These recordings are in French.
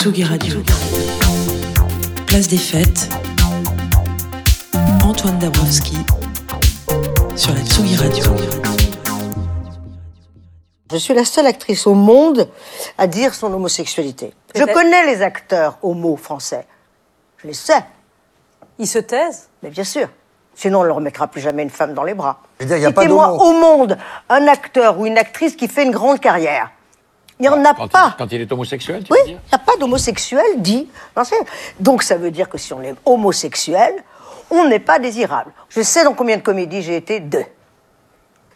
Tsugi Radio. Place des fêtes. Antoine Dabrowski sur la Tsugi Radio. Je suis la seule actrice au monde à dire son homosexualité. Je connais les acteurs homo français. Je les sais. Ils se taisent Mais bien sûr. Sinon, on ne leur remettra plus jamais une femme dans les bras. Citez-moi au monde un acteur ou une actrice qui fait une grande carrière. Il n'y en a Quand, pas. il, quand il est homosexuel, tu Oui, veux il n'y a pas d'homosexuel dit. Donc ça veut dire que si on est homosexuel, on n'est pas désirable. Je sais dans combien de comédies j'ai été deux.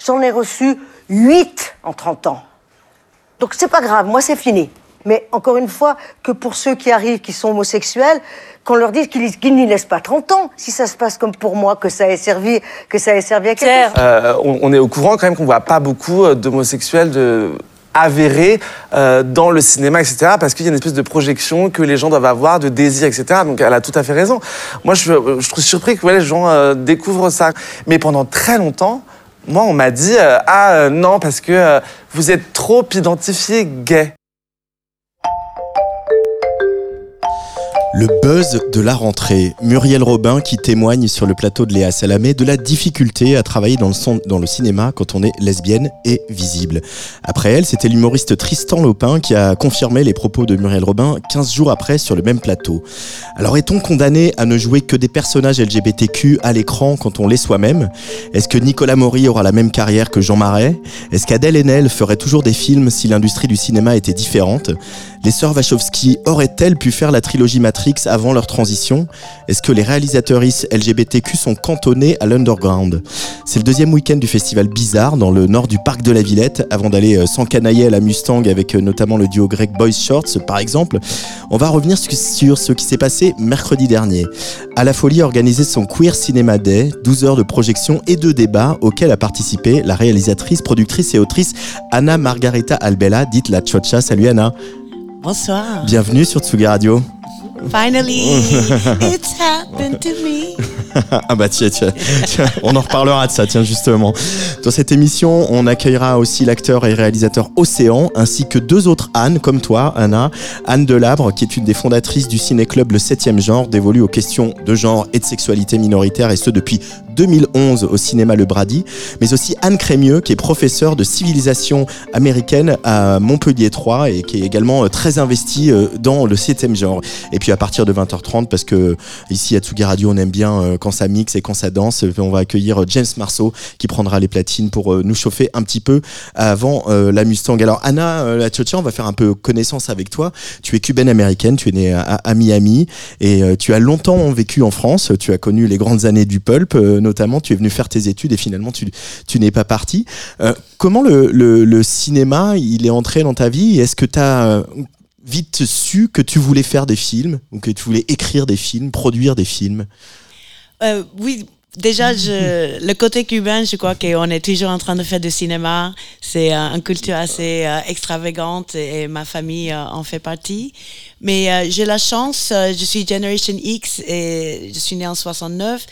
J'en ai reçu huit en 30 ans. Donc c'est pas grave, moi c'est fini. Mais encore une fois, que pour ceux qui arrivent, qui sont homosexuels, qu'on leur dise qu'ils n'y laissent pas 30 ans. Si ça se passe comme pour moi, que ça ait servi, que ça ait servi à chose. Euh, on, on est au courant quand même qu'on voit pas beaucoup euh, d'homosexuels de avérés euh, dans le cinéma, etc. Parce qu'il y a une espèce de projection que les gens doivent avoir, de désir, etc. Donc elle a tout à fait raison. Moi, je, je trouve surpris que les gens euh, découvrent ça. Mais pendant très longtemps, moi, on m'a dit euh, ah euh, non parce que euh, vous êtes trop identifié gay. Le buzz de la rentrée. Muriel Robin qui témoigne sur le plateau de Léa Salamé de la difficulté à travailler dans le, cinéma quand on est lesbienne et visible. Après elle, c'était l'humoriste Tristan Lopin qui a confirmé les propos de Muriel Robin 15 jours après sur le même plateau. Alors est-on condamné à ne jouer que des personnages LGBTQ à l'écran quand on l'est soi-même? Est-ce que Nicolas Maury aura la même carrière que Jean Marais? Est-ce qu'Adèle Haenel ferait toujours des films si l'industrie du cinéma était différente? Les sœurs Wachowski auraient-elles pu faire la trilogie Matrix? Avant leur transition Est-ce que les réalisatrices LGBTQ sont cantonnées à l'underground? C'est le deuxième week-end du festival Bizarre dans le nord du parc de la Villette. Avant d'aller euh, s'encanailler à la Mustang avec euh, notamment le duo grec Boys Shorts par exemple, on va revenir su- sur ce qui s'est passé mercredi dernier. À la Folie a organisé son Queer Cinema Day, 12 heures de projection et de débat auxquels a participé la réalisatrice, productrice et autrice Anna Margarita Albella, dite la Chocha. Salut Anna, Bonsoir. bienvenue sur Tsuga Radio. Finally, it's happened to me. Ah bah tiens, tiens, tiens, on en reparlera de ça, tiens justement. Dans cette émission, on accueillera aussi l'acteur et réalisateur Océan, ainsi que deux autres Anne, comme toi, Anna. Anne Delabre, qui est une des fondatrices du ciné-club Le 7 genre, dévolu aux questions de genre et de sexualité minoritaire, et ce depuis 2011 au cinéma Le Brady. Mais aussi Anne Crémieux, qui est professeure de civilisation américaine à Montpellier 3 et qui est également euh, très investie euh, dans le 7 genre. Et puis à partir de 20h30, parce que ici à Tsugi Radio, on aime bien euh, quand ça mixe et quand ça danse, euh, on va accueillir euh, James Marceau qui prendra les platines pour euh, nous chauffer un petit peu avant euh, la Mustang. Alors Anna, euh, la on va faire un peu connaissance avec toi. Tu es cubaine américaine, tu es née à, Miami et euh, tu as longtemps vécu en France. Tu as connu les grandes années du pulp, euh, notamment. Tu es venu faire tes études et finalement tu, n'es pas parti. Euh, comment le, cinéma, il est entré dans ta vie? Est-ce que tu as vite su que tu voulais faire des films ou que tu voulais écrire des films, produire des films? Euh, oui, déjà, le côté cubain, je crois qu'on est toujours en train de faire du cinéma. C'est euh, une culture assez euh, extravagante et, ma famille euh, en fait partie. Mais euh, j'ai la chance, euh, je suis Generation X et je suis née en 69.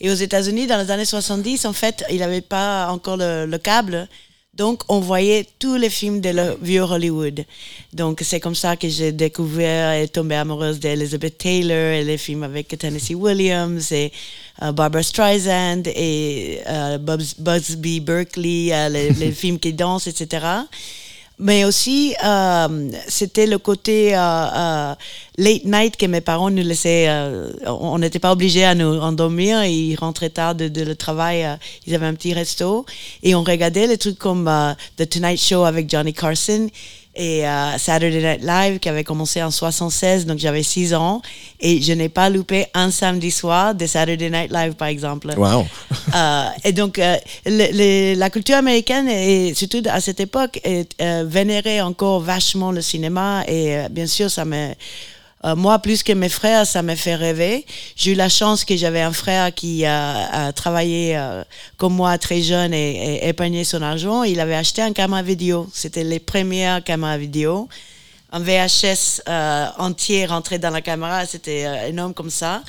Et aux États-Unis, dans les années 70, en fait, il n'y avait pas encore le, le câble. Donc, on voyait tous les films de le vieux Hollywood. Donc, c'est comme ça que j'ai découvert et tombé amoureuse d'Elizabeth Taylor et les films avec Tennessee Williams et euh, Barbara Streisand et euh, Buzz- Busby Berkeley, euh, les, les films qui dansent, etc. Mais aussi, euh, c'était le côté euh, euh, late night que mes parents nous laissaient. euh, on n'était pas obligés à nous endormir. Ils rentraient tard de, de le travail. euh, ils avaient un petit resto. Et on regardait les trucs comme euh, The Tonight Show avec Johnny Carson et euh, Saturday Night Live qui avait commencé en 76. Donc j'avais 6 ans. Et je n'ai pas loupé un samedi soir de Saturday Night Live, par exemple. Wow. Euh, et donc, euh, le- le- la culture américaine, et surtout à cette époque, est, vénérait encore vachement le cinéma. Et bien sûr, ça me, euh, moi, plus que mes frères, ça m'a fait rêver. J'ai eu la chance que j'avais un frère qui a, travaillé euh, comme moi très jeune et, et épargné son argent. Il avait acheté un caméra vidéo. C'était les premières caméras vidéo. Un VHS euh, entier rentré dans la caméra, c'était énorme comme ça.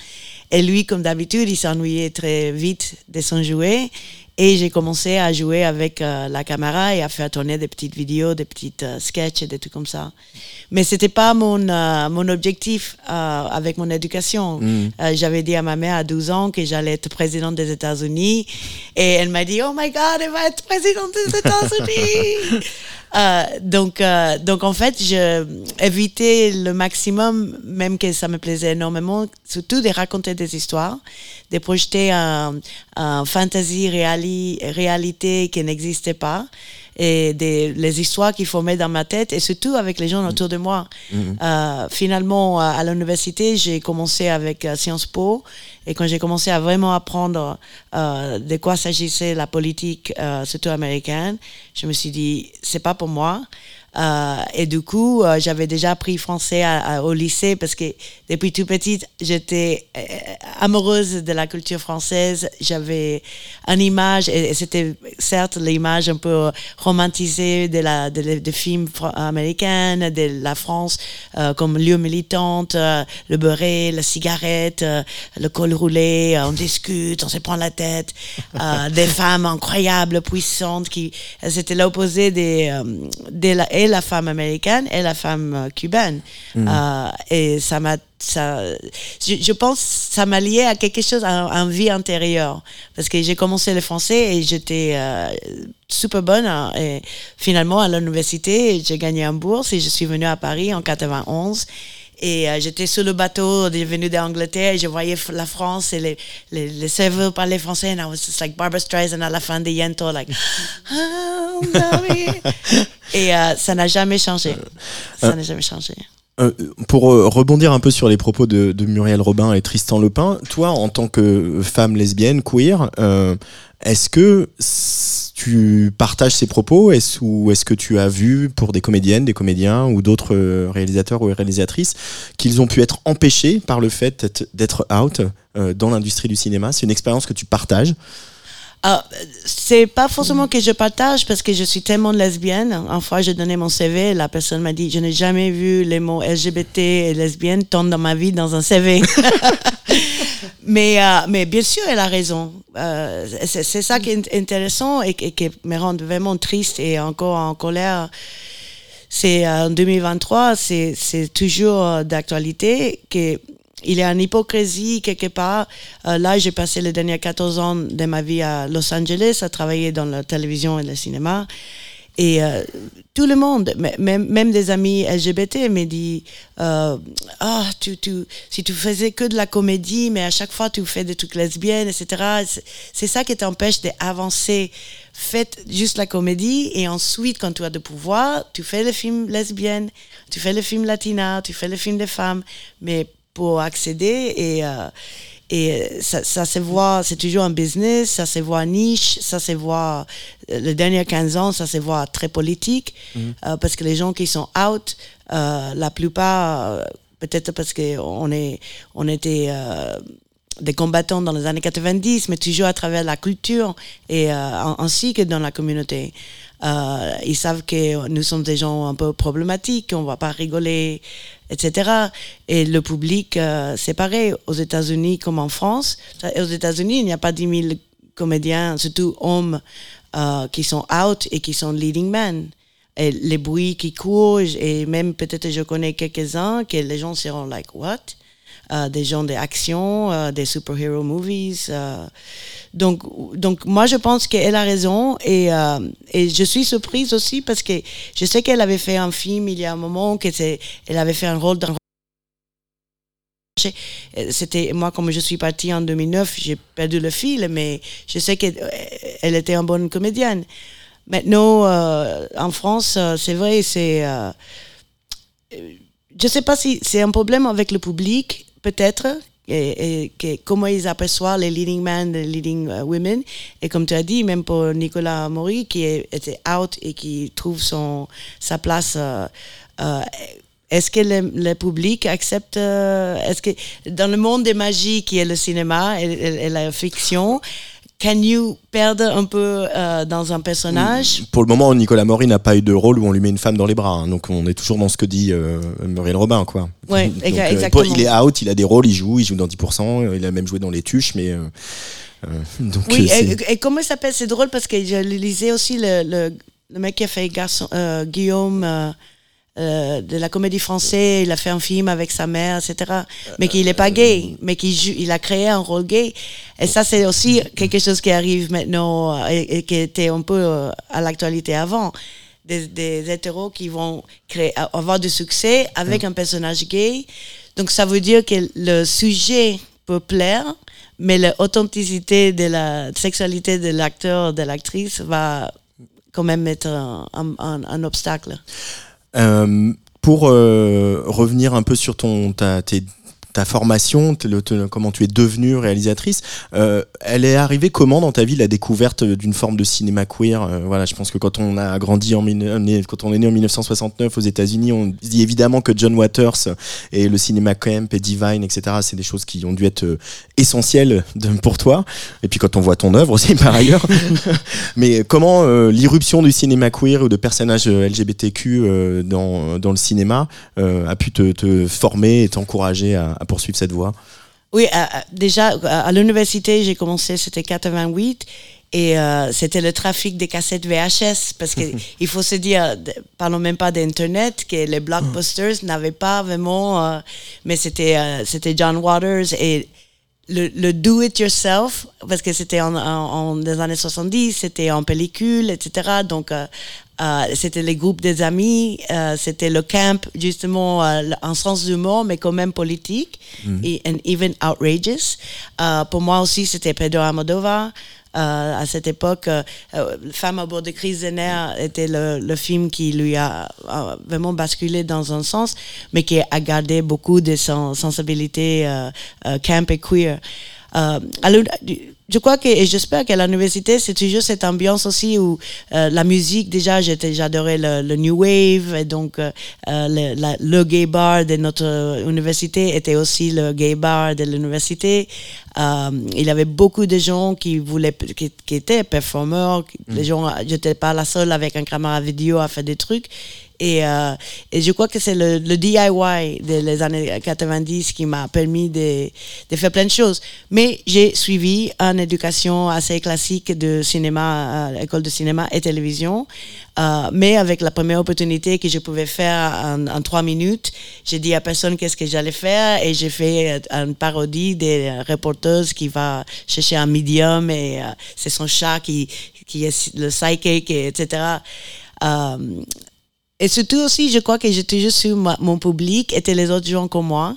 Et lui, comme d'habitude, il s'ennuyait très vite de son jouet. Et j'ai commencé à jouer avec euh, la caméra et à faire tourner des petites vidéos, des petites euh, sketchs et des trucs comme ça. Mais c'était pas mon euh, mon objectif euh, avec mon éducation. Euh, J'avais dit à ma mère à 12 ans que j'allais être présidente des États-Unis et elle m'a dit "Oh my God, elle va être présidente des États-Unis." Euh, donc, euh, donc en fait, je évitais le maximum, même que ça me plaisait énormément, surtout de raconter des histoires, de projeter un, un fantasy réali- réalité qui n'existait pas et des, les histoires qui formaient dans ma tête et surtout avec les gens autour de moi. Euh, finalement, à, à l'université, j'ai commencé avec euh, Sciences Po et quand j'ai commencé à vraiment apprendre euh, de quoi s'agissait la politique, euh, surtout américaine, je me suis dit, c'est pas pour moi. Euh, et du coup, euh, j'avais déjà appris français à- à- au lycée parce que depuis tout petite, j'étais euh, amoureuse de la culture française. J'avais une image, et, et c'était certes l'image un peu romantisée de la de, de films fr- américains, de la France comme lieu militante, le beurre, la cigarette, le col roulé, on discute, on se prend la tête, des femmes incroyables, puissantes, qui c'était l'opposé des, des la, et la femme américaine et la femme euh, cubaine. Euh, et ça m'a ça, je, je pense ça m'a lié à quelque chose, à, à une vie intérieure. Parce que j'ai commencé le français et j'étais euh, super bonne. hein, et finalement, à l'université, j'ai gagné une bourse et je suis venue à Paris en 91. Et euh, j'étais sur le bateau venu d'Angleterre et je voyais la France et les, les, les serveurs parlaient français. And I was just like Barbara Streisand à la fin de Yento, like, oh. Et euh, ça n'a jamais changé. Ça n'a jamais changé. Euh, pour euh, rebondir un peu sur les propos de, de Muriel Robin et Tristan Lepin, toi, en tant que femme lesbienne, queer, euh, est-ce que tu partages ces propos est-ce, ou est-ce que tu as vu pour des comédiennes, des comédiens ou d'autres euh, réalisateurs ou réalisatrices qu'ils ont pu être empêchés par le fait d'être- d'être out euh, dans l'industrie du cinéma? C'est une expérience que tu partages? Ah, c'est pas forcément que je partage parce que je suis tellement lesbienne. Une fois, j'ai donné mon CV, la personne m'a dit, je n'ai jamais vu les mots LGBT et lesbienne tant dans ma vie dans un CV. mais, euh, mais bien sûr, elle a raison. Euh, c'est ça qui est intéressant et, et qui me rend vraiment triste et encore en colère. C'est euh, en 2023, c'est c'est toujours euh, d'actualité que il y a une hypocrisie quelque part. Euh, là, j'ai passé les derniers 14 ans de ma vie à Los Angeles, à travailler dans la télévision et le cinéma. Et euh, tout le monde, même, même des amis LGBT, me dit euh, Ah, tu, tu, si tu faisais que de la comédie, mais à chaque fois tu fais des trucs lesbiennes, etc. C'est ça qui t'empêche d'avancer. Faites juste la comédie et ensuite, quand tu as de pouvoir, tu fais le film lesbienne, tu fais le film latina, tu fais le film des femmes, mais pour accéder et euh, et ça, ça se voit, c'est toujours un business, ça se voit niche, ça se voit, euh, les derniers 15 ans, ça se voit très politique, euh, parce que les gens qui sont out, euh, la plupart, euh, peut-être parce qu'on est, on était euh, des combattants dans les années 90, mais toujours à travers la culture et euh, ainsi que dans la communauté. Euh, ils savent que nous sommes des gens un peu problématiques, on va pas rigoler, etc. Et le public, euh, c'est pareil, aux États-Unis comme en France. Aux États-Unis, il n'y a pas 10 000 comédiens, surtout hommes, euh, qui sont out et qui sont leading men. Et les bruits qui courent, et même peut-être je connais quelques-uns que les gens seront like, what? Euh, des gens d'action, euh, des superhero movies. euh. donc, donc, moi, je pense qu'elle a raison et, et je suis surprise aussi parce que je sais qu'elle avait fait un film il y a un moment, que c'est, elle avait fait un rôle dans c'était moi comme je suis partie en 2009 j'ai perdu le fil mais je sais qu'elle était une bonne comédienne maintenant euh, en France c'est vrai c'est euh, je sais pas si c'est un problème avec le public peut-être et, et que comment ils aperçoivent les leading men, les leading uh, women. Et comme tu as dit, même pour Nicolas Maury, qui est, était out et qui trouve son, sa place, euh, euh, est-ce que le, le, public accepte, euh, est-ce que dans le monde des magies qui est le cinéma et, et, et la fiction, can you perdre un peu euh, dans un personnage? Pour le moment, Nicolas Maury n'a pas eu de rôle où on lui met une femme dans les bras. hein. donc on est toujours dans ce que dit euh, Muriel Robin, quoi. Ouais, Donc, euh, exactement. Il est out, il a des rôles, il joue, il joue dans 10%, euh, il a même joué dans Les Tuches, mais. donc, Oui, et, et comment il s'appelle? C'est drôle parce que je lisais aussi le, le, le mec qui a fait garçon, Guillaume euh, euh, de la comédie française, il a fait un film avec sa mère, etc. Mais qu'il n'est pas gay, mais qu'il joue- il a créé un rôle gay. Et ça, c'est aussi quelque chose qui arrive maintenant euh, et, et qui était un peu euh, à l'actualité avant. Des, des hétéros qui vont créer, avoir du succès avec un personnage gay. Donc ça veut dire que le sujet peut plaire, mais l'authenticité de la sexualité de l'acteur, de l'actrice va quand même être un, un- un- un obstacle. Euh, pour euh, revenir un peu sur ton ta, tes- ta formation, comment tu es devenue réalisatrice, euh, elle est arrivée comment dans ta vie la découverte d'une forme de cinéma queer Euh, Voilà, je pense que quand on a grandi en quand on est né en 1969 aux États-Unis, on dit évidemment que John Waters et le cinéma camp et Divine, etc. C'est des choses qui ont dû être euh, essentielles pour toi. Et puis quand on voit ton œuvre aussi par ailleurs. Mais comment l'irruption du cinéma queer ou de personnages LGBTQ dans, dans le cinéma a pu te, te former et t'encourager à, à poursuivre cette voie Oui, euh, déjà, à l'université, j'ai commencé, c'était 88. Et euh, c'était le trafic des cassettes VHS, parce que il faut se dire, parlons même pas d'Internet, que les blockbusters n'avaient pas vraiment, euh, mais c'était euh, c'était John Waters et le, le do it yourself, parce que c'était en, en, en- les années 70, c'était en pellicule, etc. Donc, euh, euh, c'était les groupes des amis, euh, c'était le camp, justement, euh, en sens d'humour, mais quand même politique, et and even outrageous. Euh, pour moi aussi, c'était Pedro Almodovar. Euh, à cette époque, euh, euh, Femme à bord de crise des nerfs était le, film qui lui a, vraiment basculé dans un sens, mais qui a gardé beaucoup de son sensibilité camp et queer. Je crois que, et j'espère qu'à l'université, c'est toujours cette ambiance aussi où euh, la musique, déjà, j'adorais le, le New Wave, et donc euh, euh, le, la- le gay bar de notre université était aussi le gay bar de l'université. Euh, il y avait beaucoup de gens qui voulaient, qui, qui étaient performeurs. Les gens, j'étais pas la seule avec un caméra vidéo à faire des trucs. Et, euh, et je crois que c'est le, le DIY des années 90 qui m'a permis de, de faire plein de choses. Mais j'ai suivi une éducation assez classique de cinéma, à l'école de cinéma et télévision. Euh, mais avec la première opportunité que je pouvais faire en, en trois minutes, j'ai dit à personne qu'est-ce que j'allais faire et j'ai fait euh, une parodie des reporteuses qui va chercher un médium et euh, c'est son chat qui, qui est le psychic, et etc. Euh, et surtout aussi, je crois que j'ai toujours su mon public étaient les autres gens comme moi.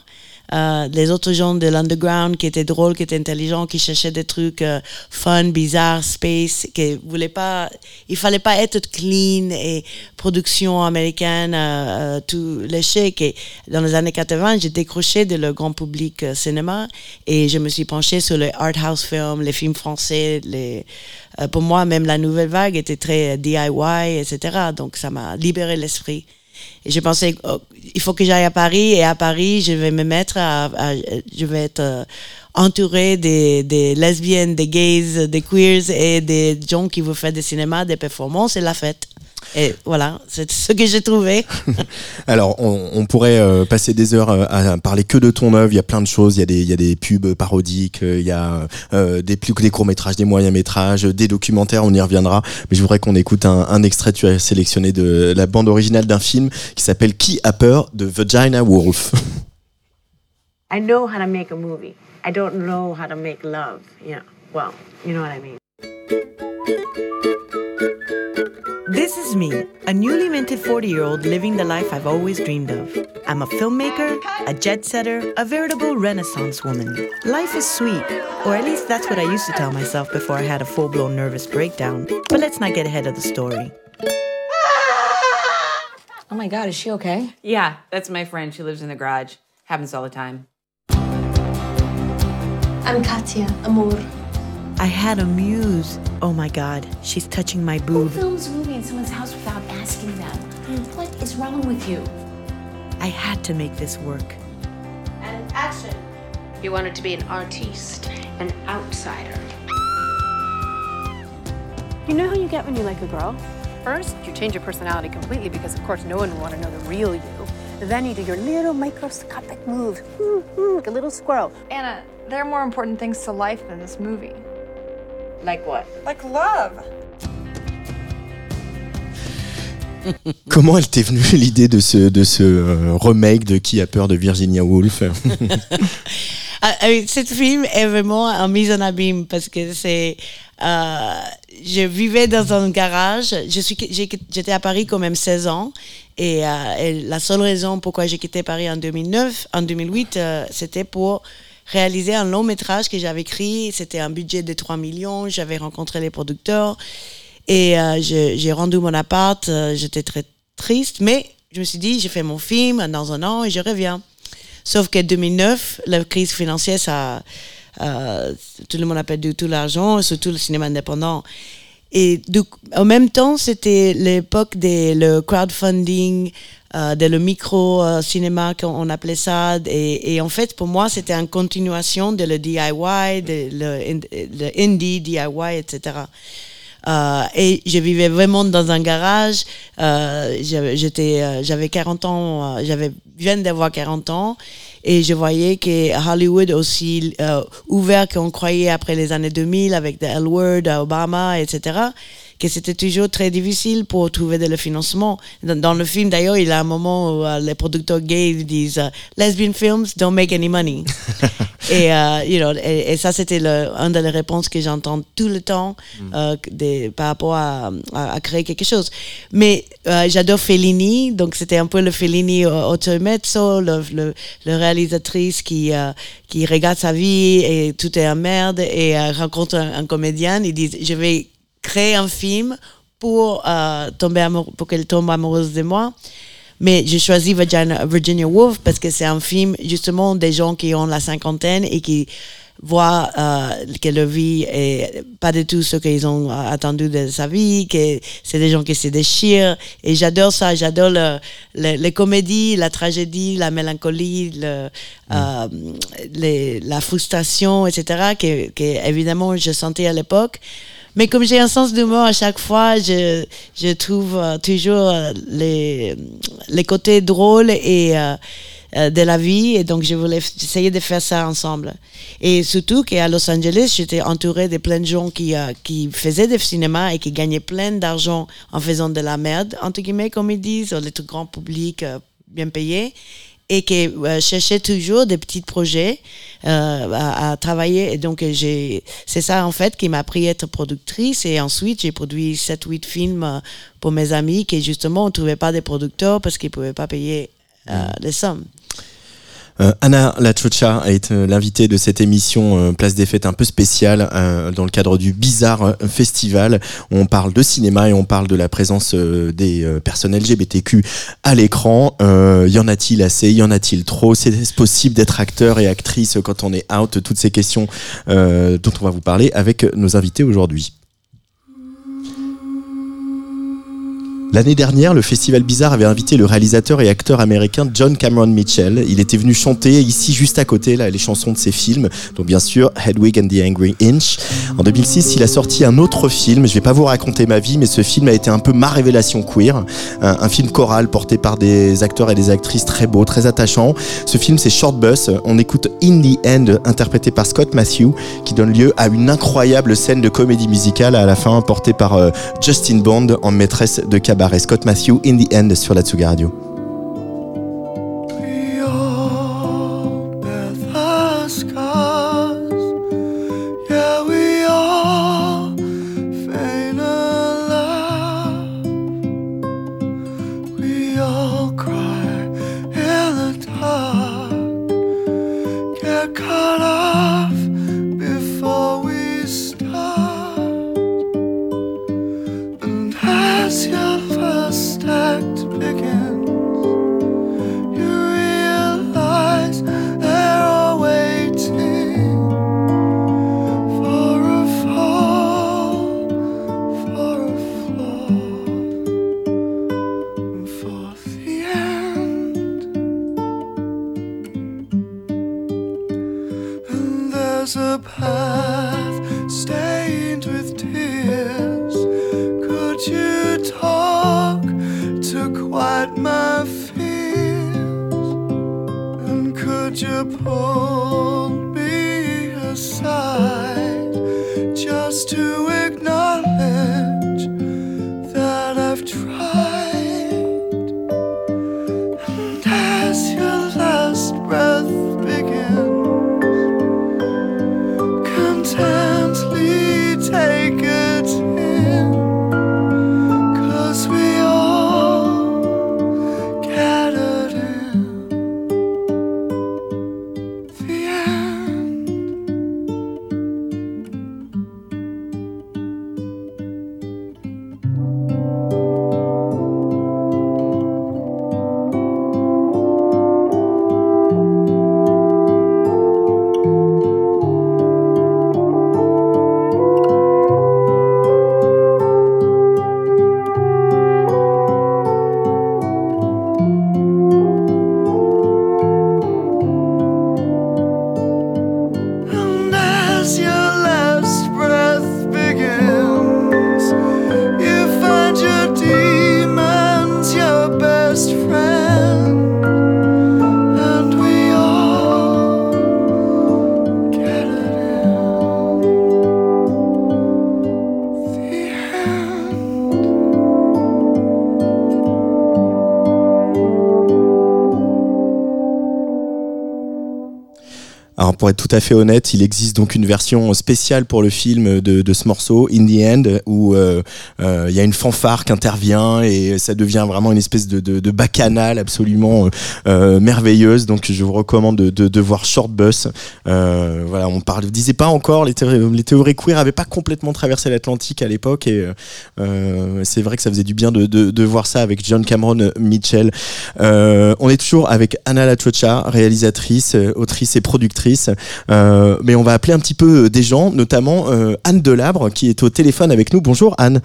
Euh, les autres gens de l'underground qui étaient drôles, qui étaient intelligents, qui cherchaient des trucs euh, fun, bizarres, space, qui voulaient pas, il fallait pas être clean et production américaine, euh, euh, tout léché. Et dans les années 80, j'ai décroché de le grand public euh, cinéma et je me suis penchée sur les art house films, les films français, les, euh, pour moi, même la nouvelle vague était très euh, DIY, etc. Donc, ça m'a libéré l'esprit. Et je pensais, oh, il faut que j'aille à Paris. Et à Paris, je vais me mettre à, je vais être euh, entourée des, des lesbiennes, des gays, des queers et des gens qui veulent faire des cinémas, des performances et la fête. Et voilà, c'est ce que j'ai trouvé. Alors, on, on pourrait euh, passer des heures euh, à parler que de ton œuvre. Il y a plein de choses. Il y a des, il y a des pubs parodiques, euh, il y a euh, des, plus que des courts métrages, des moyens métrages, des documentaires. On y reviendra. Mais je voudrais qu'on écoute un, un extrait. Tu as sélectionné de la bande originale d'un film qui s'appelle Qui a peur de Vagina Wolf. I know how to make a movie. I don't know how to make love. Yeah. Well, you know what I mean. This is me, a newly minted 40 year old living the life I've always dreamed of. I'm a filmmaker, a jet setter, a veritable renaissance woman. Life is sweet, or at least that's what I used to tell myself before I had a full blown nervous breakdown. But let's not get ahead of the story. Oh my God, is she okay? Yeah, that's my friend. She lives in the garage. Happens all the time. I'm Katya, Amor. I had a muse. Oh my god, she's touching my Who boob. films a movie in someone's house without asking them? What is wrong with you? I had to make this work. And action. You wanted to be an artiste, an outsider. You know how you get when you like a girl? First, you change your personality completely because, of course, no one will want to know the real you. Then you do your little microscopic move, like a little squirrel. Anna, there are more important things to life than this movie. Like what? Like love. Comment elle t'est venue l'idée de ce, de ce euh, remake de Qui a peur de Virginia Woolf? Ah, ah Cette film est vraiment un mise en abîme parce que c'est. euh, je vivais dans un garage. Je suis, j'ai- j'étais à Paris quand même 16 ans. Et, euh, et la seule raison pourquoi j'ai quitté Paris en 2009, en 2008, euh, c'était pour réaliser un long métrage que j'avais écrit. C'était un budget de 3 millions. J'avais rencontré les producteurs. Et euh, j'ai rendu mon appart. euh, J'étais très triste. Mais je me suis dit, j'ai fait mon film dans un an et je reviens. Sauf que 2009, la crise financière, ça, euh, tout le monde a perdu tout l'argent, surtout le cinéma indépendant. Et du en même temps, c'était l'époque de le crowdfunding, euh, de le micro euh, cinéma qu'on appelait ça. Et, et en fait, pour moi, c'était une continuation de le DIY, de le, le indie DIY, etc. Euh, et je vivais vraiment dans un garage. Euh, j'étais, euh, j'avais 40 ans, euh, j'avais viens d'avoir 40 ans, et je voyais que Hollywood aussi ouvert qu'on croyait après les années 2000 avec The L Word, Obama, etc. Que c'était toujours très difficile pour trouver de le financement. Dans, dans le film, d'ailleurs, il y a un moment où euh, les producteurs gays disent euh, Lesbian films don't make any money. et, euh, you know, et, et ça, c'était une des réponses que j'entends tout le temps euh, des- par rapport à, à, à créer quelque chose. Mais euh, j'adore Fellini, donc c'était un peu le Fellini euh, automezzo, le, le, le réalisatrice qui, euh, qui regarde sa vie et tout est en merde et euh, rencontre un, un comédien et dit Je vais créer un film pour, euh, tomber amour- pour qu'elle tombe amoureuse de moi. Mais j'ai choisi Virginia, Virginia Woolf parce que c'est un film justement des gens qui ont la cinquantaine et qui voient euh, que leur vie est pas du tout ce qu'ils ont euh, attendu de sa vie, que c'est des gens qui se déchirent. Et j'adore ça, j'adore le, le- les comédies, la tragédie, la mélancolie, le, euh, les- la frustration, etc., que, que évidemment je sentais à l'époque. Mais comme j'ai un sens d'humour à chaque fois, je, je trouve euh, toujours euh, les, les côtés drôles et euh, de la vie. Et donc, je voulais essayer de faire ça ensemble. Et surtout qu'à Los Angeles, j'étais entourée de plein de gens qui, qui faisaient du cinéma et qui gagnaient plein d'argent en faisant de la merde, entre guillemets, comme ils disent, le tout grand public bien payé et qui euh, cherchait toujours des petits projets euh, à, à travailler. Et donc, euh, j'ai, c'est ça, en fait, qui m'a appris à être productrice. Et ensuite, j'ai produit 7-8 films euh, pour mes amis qui, justement, ne trouvaient pas des producteurs parce qu'ils ne pouvaient pas payer euh, les sommes. Euh, Anna Lachucha est euh, l'invitée de cette émission euh, Place des Fêtes un peu spéciale euh, dans le cadre du Bizarre Festival. On parle de cinéma et on parle de la présence des personnes LGBTQ à l'écran. Y en a-t-il assez? Y en a-t-il trop? C'est possible d'être acteur et actrice quand on est out? Toutes ces questions dont on va vous parler avec nos invités aujourd'hui. L'année dernière, le Festival Bizarre avait invité le réalisateur et acteur américain John Cameron Mitchell. Il était venu chanter ici, juste à côté, là, les chansons de ses films, dont bien sûr Hedwig and the Angry Inch. En 2006, il a sorti un autre film. Je vais pas vous raconter ma vie, mais ce film a été un peu ma révélation queer. Un, film choral porté par des acteurs et des actrices très beaux, très attachants. Ce film, c'est Short Bus. On écoute In the End, interprété par Scott Matthew, qui donne lieu à une incroyable scène de comédie musicale à la fin, portée par euh, Justin Bond en maîtresse de cabaret. Scott Matthew, In the End, sur la Tsuga Radio. Pour être tout à fait honnête, il existe donc une version spéciale pour le film de, de ce morceau, In the End, où euh, il y a une fanfare qui intervient et ça devient vraiment une espèce de, de, de bacchanale absolument euh, euh, merveilleuse. Donc je vous recommande de, de, voir Short Bus. Euh, voilà, on parle, disait pas encore les, thé- les théories queer avaient pas complètement traversé l'Atlantique à l'époque et euh, c'est vrai que ça faisait du bien de, voir ça avec John Cameron Mitchell. Euh, on est toujours avec Anna Lachocha, réalisatrice, euh, autrice et productrice. Euh, mais on va appeler un petit peu des gens, notamment euh, Anne Delabre qui est au téléphone avec nous. Bonjour Anne.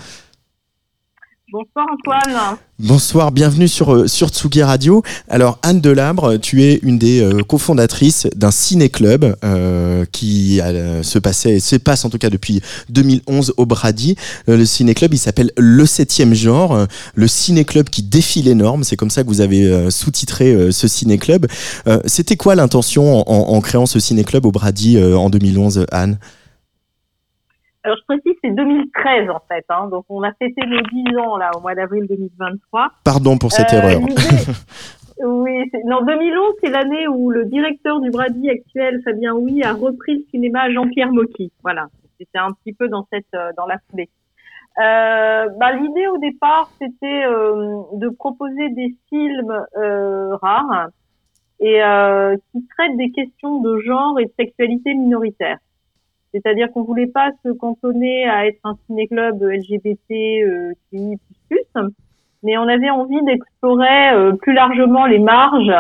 Bonsoir Antoine. Bonsoir, bienvenue sur, euh, sur Tsugi Radio. Alors Anne Delabre, tu es une des euh, cofondatrices d'un ciné-club euh, qui se passait, se passe en tout cas depuis 2011 au Brady. Le ciné-club, il s'appelle Le Septième Genre, le ciné-club qui défie les normes. C'est comme ça que vous avez sous-titré ce ciné-club. C'était quoi l'intention en, en- créant ce ciné-club au Brady en 2011, Anne? Alors je précise, c'est 2013 en fait. Hein, donc on a fêté nos 10 ans là au mois d'avril 2023. Pardon pour cette Euh, erreur. Oui, non, 2011, c'est l'année où le directeur du Brady actuel, Fabien Oui, a repris le cinéma Jean-Pierre Mocky. Voilà, c'était un petit peu dans cette euh, dans la foulée. Euh, bah, l'idée au départ, c'était euh, de proposer des films euh, rares et euh, qui traitent des questions de genre et de sexualité minoritaire. C'est-à-dire qu'on voulait pas se cantonner à être un ciné-club LGBT euh, QI++, mais on avait envie d'explorer euh, plus largement les marges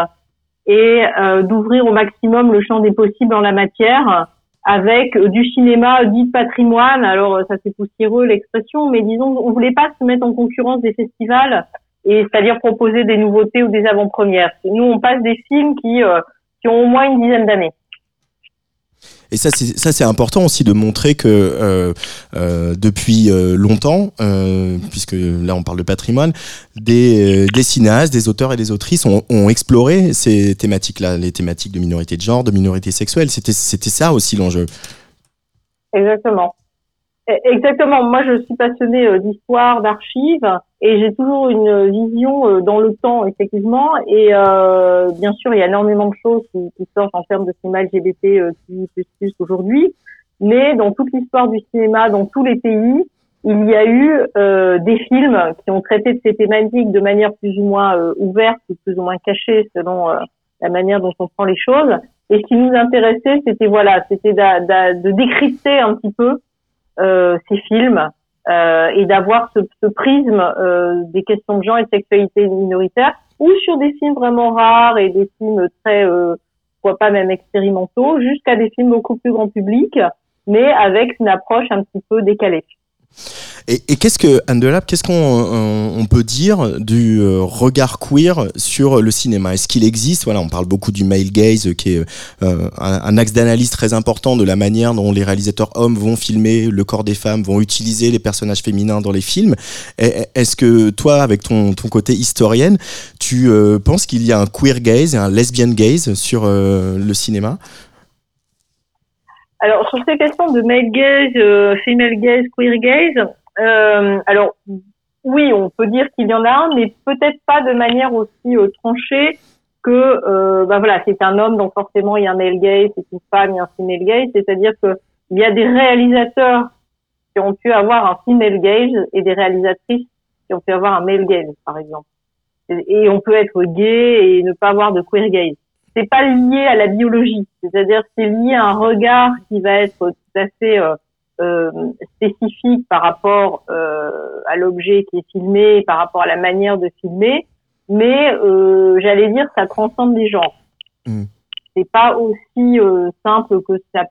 et euh, d'ouvrir au maximum le champ des possibles en la matière avec du cinéma dit patrimoine. Alors ça c'est poussiéreux l'expression, mais disons on voulait pas se mettre en concurrence des festivals et c'est-à-dire proposer des nouveautés ou des avant-premières. Nous on passe des films qui euh, qui ont au moins une dizaine d'années. Et ça, c'est ça, c'est important aussi de montrer que euh, euh, depuis euh, longtemps, euh, puisque là on parle de patrimoine, des, euh, des cinéastes, des auteurs et des autrices ont, ont exploré ces thématiques-là, les thématiques de minorité de genre, de minorité sexuelle. C'était, c'était ça aussi l'enjeu. Exactement. E- Exactement. Moi, je suis passionnée euh, d'histoire, d'archives, et j'ai toujours une vision euh, dans le temps, effectivement. Et euh, bien sûr, il y a énormément de choses qui, qui sortent en termes de cinéma LGBT euh, QI++ aujourd'hui. Mais dans toute l'histoire du cinéma, dans tous les pays, il y a eu euh, des films qui ont traité de ces thématiques de manière plus ou moins euh, ouverte ou plus ou moins cachée selon la manière dont on prend les choses. Et ce qui nous intéressait, c'était voilà, c'était d'a- de décrypter un petit peu ces films euh, et d'avoir ce, ce prisme euh, des questions de genre et de sexualité minoritaire, ou sur des films vraiment rares et des films très, euh, pourquoi pas même expérimentaux, jusqu'à des films beaucoup plus grand public, mais avec une approche un petit peu décalée. Et, et qu'est-ce que Anne Delap, qu'est-ce qu'on on, peut dire du euh, regard queer sur le cinéma? Est-ce qu'il existe? Voilà, on parle beaucoup du male gaze, qui est euh, un, axe d'analyse très important de la manière dont les réalisateurs hommes vont filmer le corps des femmes, vont utiliser les personnages féminins dans les films. Est-ce que toi, avec ton, ton côté historienne, tu euh, penses qu'il y a un queer gaze un lesbian gaze sur euh, le cinéma? Alors, sur ces questions de male gaze, euh, female gaze, queer gaze, euh, alors, oui, on peut dire qu'il y en a un, mais peut-être pas de manière aussi euh, tranchée que, euh, bah voilà, c'est un homme, donc forcément, il y a un male gaze, c'est une femme, il y a un female gaze, c'est-à-dire que il y a des réalisateurs qui ont pu avoir un female gaze et des réalisatrices qui ont pu avoir un male gaze, par exemple. Et, on peut être gay et ne pas avoir de queer gaze. C'est pas lié à la biologie, c'est-à-dire c'est lié à un regard qui va être tout à fait euh, spécifique par rapport euh, à l'objet qui est filmé, par rapport à la manière de filmer, mais euh, j'allais dire ça transcende les genres. Mm. C'est pas aussi simple que ça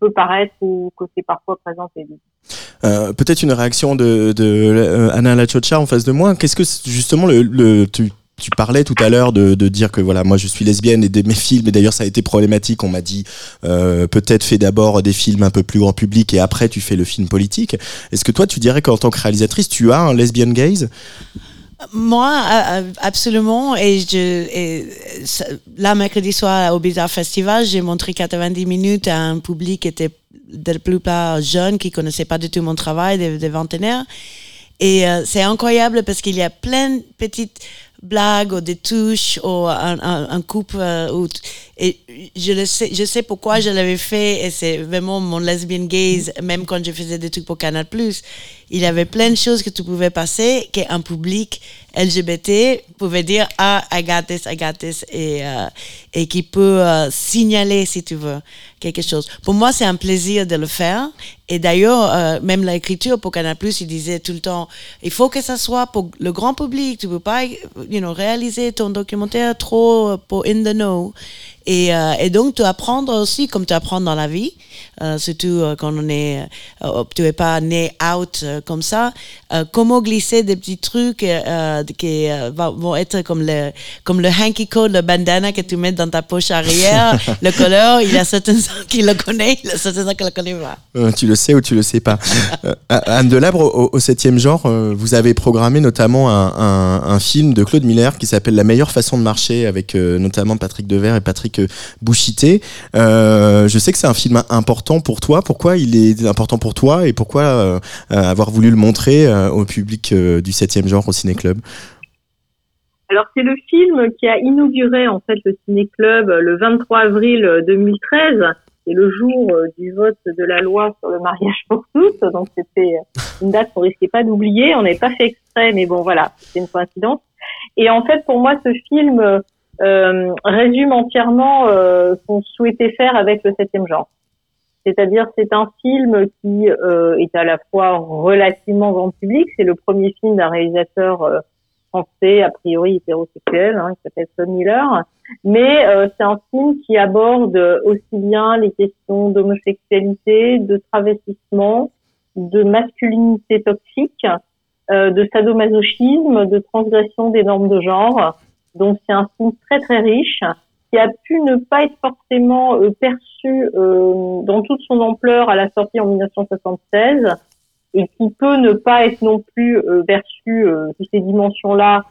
peut paraître ou que c'est parfois présenté. Euh, Peut-être une réaction de, de euh, Anna Lachocha en face de moi. Qu'est-ce que justement le, le tu, tu parlais tout à l'heure de, dire que voilà moi je suis lesbienne et mes films et d'ailleurs ça a été problématique on m'a dit euh, peut-être fais d'abord des films un peu plus grand public et après tu fais le film politique est-ce que toi tu dirais qu'en tant que réalisatrice tu as un lesbian gaze? Moi, euh, euh, absolument. Et, là, mercredi soir, au Bizarre Festival, j'ai montré 90 minutes à un public qui était de la plupart jeunes, qui connaissaient pas du tout mon travail, des, des. Et c'est incroyable parce qu'il y a plein de petites blagues ou des touches ou un, un, un couple euh, t- et je le sais je sais pourquoi je l'avais fait et c'est vraiment mon lesbian gaze même quand je faisais des trucs pour Canal il y avait plein de choses que tu pouvais passer qu'un public LGBT pouvait dire ah I got this I got this et euh, et qui peut euh, signaler si tu veux quelque chose. Pour moi c'est un plaisir de le faire. Et d'ailleurs euh, même l'écriture pour Canal il disait tout le temps il faut que ça soit pour le grand public. Tu peux pas you know réaliser ton documentaire trop pour in the know et, euh, et donc, tu apprends aussi, comme tu apprends dans la vie, euh, surtout euh, quand on est, tu es pas né out comme ça, comment glisser des petits trucs qui vont être comme le, comme le hanky coat, le bandana que tu mets dans ta poche arrière, le couleur, il y a certains qui le connaissent, il y a certains qui le connaissent pas. Tu le sais ou tu le sais pas. Anne Delabre, au, au 7e genre, vous avez programmé notamment un, un, un film de Claude Miller qui s'appelle La meilleure façon de marcher avec euh, notamment Patrick Devers et Patrick euh, Bouchité. Euh, je sais que c'est un film important pour toi. Pourquoi il est important pour toi et pourquoi euh, avoir voulu le montrer euh, au public du 7e genre au Ciné Club Alors c'est le film qui a inauguré en fait le Ciné Club le 23 avril 2013. C'est le jour du vote de la loi sur le mariage pour tous. Donc c'était une date qu'on risquait pas d'oublier. On n'avait pas fait exprès, mais bon voilà, c'est une coïncidence. Et en fait pour moi ce film résume entièrement euh, ce qu'on souhaitait faire avec le septième genre. C'est-à-dire c'est un film qui euh, est à la fois relativement grand public. C'est le premier film d'un réalisateur euh, français, a priori hétérosexuel, hein, qui s'appelle Son Miller. Mais euh, c'est un film qui aborde aussi bien les questions d'homosexualité, de travestissement, de masculinité toxique, euh, de sadomasochisme, de transgression des normes de genre. Donc c'est un film très très riche qui a pu ne pas être forcément euh, perçu euh, dans toute son ampleur à la sortie en 1976 et qui peut ne pas être non plus euh, perçu euh, sous ces dimensions-là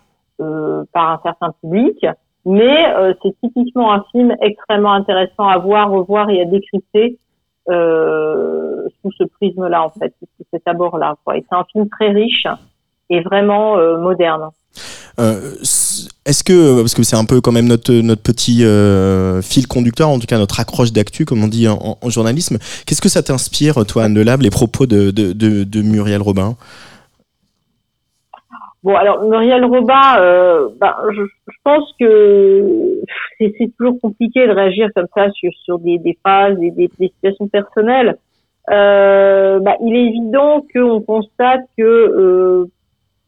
euh, par un certain public, mais euh, c'est typiquement un film extrêmement intéressant à voir, revoir et à décrypter sous ce prisme-là en fait, sous cet abord-là. Et c'est un film très riche et vraiment moderne. Euh, Est-ce que, parce que c'est un peu quand même notre, notre petit euh, fil conducteur, en tout cas notre accroche d'actu, comme on dit en, journalisme, qu'est-ce que ça t'inspire, toi, Anne Delable, les propos de, de, de, de Muriel Robin? Bon, alors Muriel Robin, euh, bah, je, pense que c'est toujours compliqué de réagir comme ça sur, sur des, des phases et des, des situations personnelles. Bah, il est évident qu'on constate que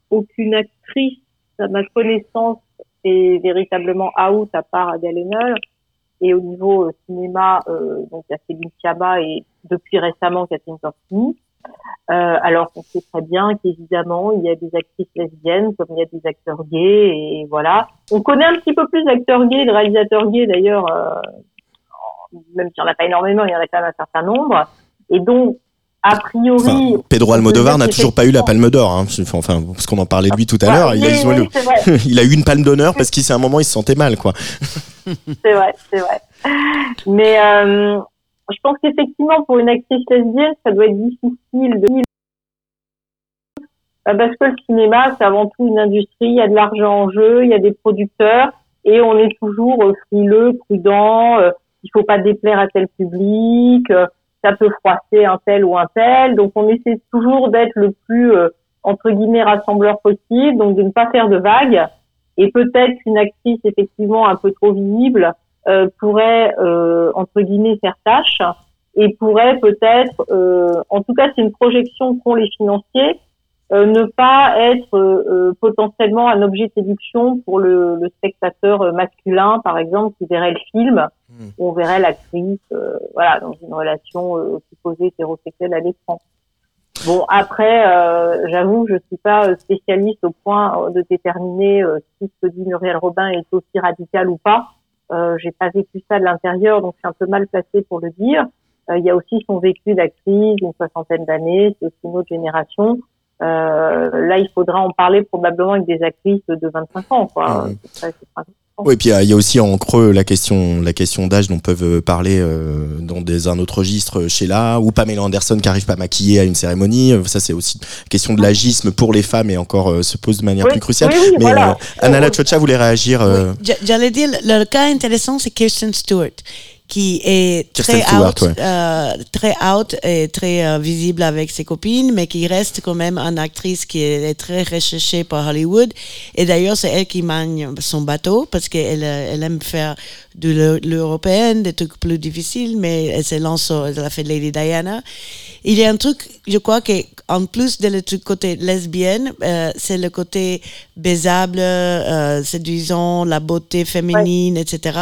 aucune actrice, ma connaissance, est véritablement out à part Adèle Haenel. Et au niveau euh, cinéma, euh, donc il y a Céline Sciamma et depuis récemment Catherine Corsini. Euh, alors qu'on sait très bien qu'évidemment il y a des actrices lesbiennes comme il y a des acteurs gays et voilà. On connaît un petit peu plus d'acteurs gays, de réalisateurs gays d'ailleurs, euh, même s'il n'y en a pas énormément, il y en a quand même un certain nombre. Et donc a priori, Enfin, Pedro Almodovar n'a toujours pas eu la Palme d'Or, hein. enfin parce qu'on en parlait de lui tout à Ouais, l'heure. Il, a- oui, oui, c'est vrai. il a eu une Palme d'honneur parce qu'il s'est un moment il se sentait mal quoi. c'est vrai, c'est vrai. Mais euh, je pense qu'effectivement, pour une actrice lesbienne, ça doit être difficile de... Euh, Parce que le cinéma, c'est avant tout une industrie, il y a de l'argent en jeu, il y a des producteurs, et on est toujours euh, frileux, prudent, euh, il faut pas déplaire à tel public, euh, ça peut froisser un tel ou un tel, donc on essaie toujours d'être le plus, euh, entre guillemets, rassembleur possible, donc de ne pas faire de vagues, et peut-être qu'une actrice effectivement un peu trop visible euh, pourrait euh, entre guillemets faire tâche et pourrait peut-être, euh, en tout cas c'est une projection qu'ont les financiers, ne pas être euh, euh, potentiellement un objet de séduction pour le, le spectateur euh, masculin par exemple qui verrait le film où on verrait l'actrice euh, voilà dans une relation euh, supposée hétérosexuelle à l'écran. Bon après, euh, j'avoue, je suis pas euh, spécialiste au point euh, de déterminer euh, si ce que dit Muriel Robin est aussi radical ou pas. Euh, J'ai pas vécu ça de l'intérieur, donc je suis un peu mal placée pour le dire. Euh, Il y a aussi son vécu d'actrice d'une soixantaine d'années, c'est aussi une autre génération. Euh, là, il faudra en parler probablement avec des actrices de 25 ans, quoi. Important. Oui, puis euh, il y a aussi en creux la question, la question d'âge dont peuvent parler euh, dans des, un autre registre chez là ou Pamela Anderson qui arrive pas maquillée à une cérémonie. Euh, Ça, c'est aussi une question de l'agisme pour les femmes et encore euh, se pose de manière Oui, plus cruciale. oui, oui, Mais voilà. euh, Anna Lachocha voulait réagir. euh, J'allais dire, le, le cas intéressant, c'est Kirsten Stewart, qui est Kirsten très Stewart, out, ouais. euh, très out et très euh, visible avec ses copines, mais qui reste quand même une actrice qui est très recherchée par Hollywood. Et d'ailleurs, c'est elle qui manie son bateau parce qu'elle euh, elle aime faire de l'eu- l'européenne, des trucs plus difficiles, mais elle se lance, sur- elle a fait Lady Diana. Il y a un truc, je crois que en plus de le truc côté lesbienne, euh, c'est le côté baisable, euh, séduisant, la beauté féminine, etc.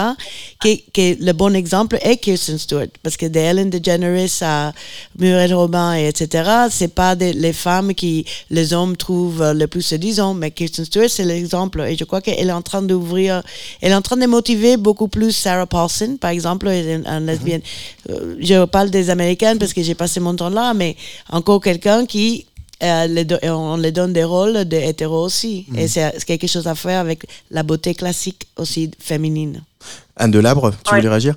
Qui, qui le bon exemple est Kirsten Stewart, parce que de Ellen DeGeneres à Muriel Robin et etc. C'est pas des, les femmes qui les hommes trouvent euh, le plus séduisant, mais Kirsten Stewart c'est l'exemple. Et je crois qu'elle est en train d'ouvrir, elle est en train de motiver beaucoup plus Sarah Paulson, par exemple, une, une lesbienne. Euh, je parle des Américaines parce que j'ai passé mon temps là, mais encore quelqu'un qui euh, les do- on les donne des rôles de hétéros aussi. Et c'est c'est quelque chose à faire avec la beauté classique aussi féminine. Anne Delabre, tu Ouais. voulais réagir?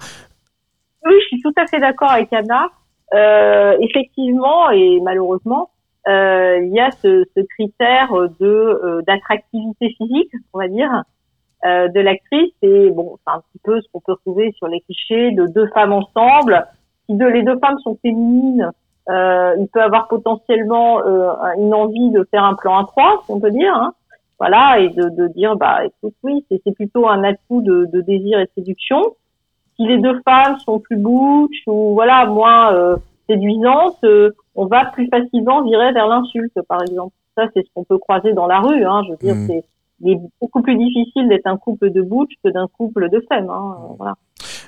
Oui, je suis tout à fait d'accord avec Anna. Euh, effectivement, et malheureusement, euh, il y a ce, ce critère de euh, d'attractivité physique, on va dire, euh, de l'actrice. Et bon, c'est un petit peu ce qu'on peut trouver sur les clichés de deux femmes ensemble. Si deux, les deux femmes sont féminines, euh, il peut avoir potentiellement euh, une envie de faire un plan à trois, si on peut dire. Hein. Voilà, et de, de dire, bah, écoute, oui, c'est c'est plutôt un atout de, de désir et de séduction si les deux femmes sont plus butch ou voilà moins euh, séduisantes, euh, on va plus facilement virer vers l'insulte, par exemple. Ça, c'est ce qu'on peut croiser dans la rue. Hein. Je veux dire, Mhm. c'est il est beaucoup plus difficile d'être un couple de butch que d'un couple de femmes. Hein. Voilà.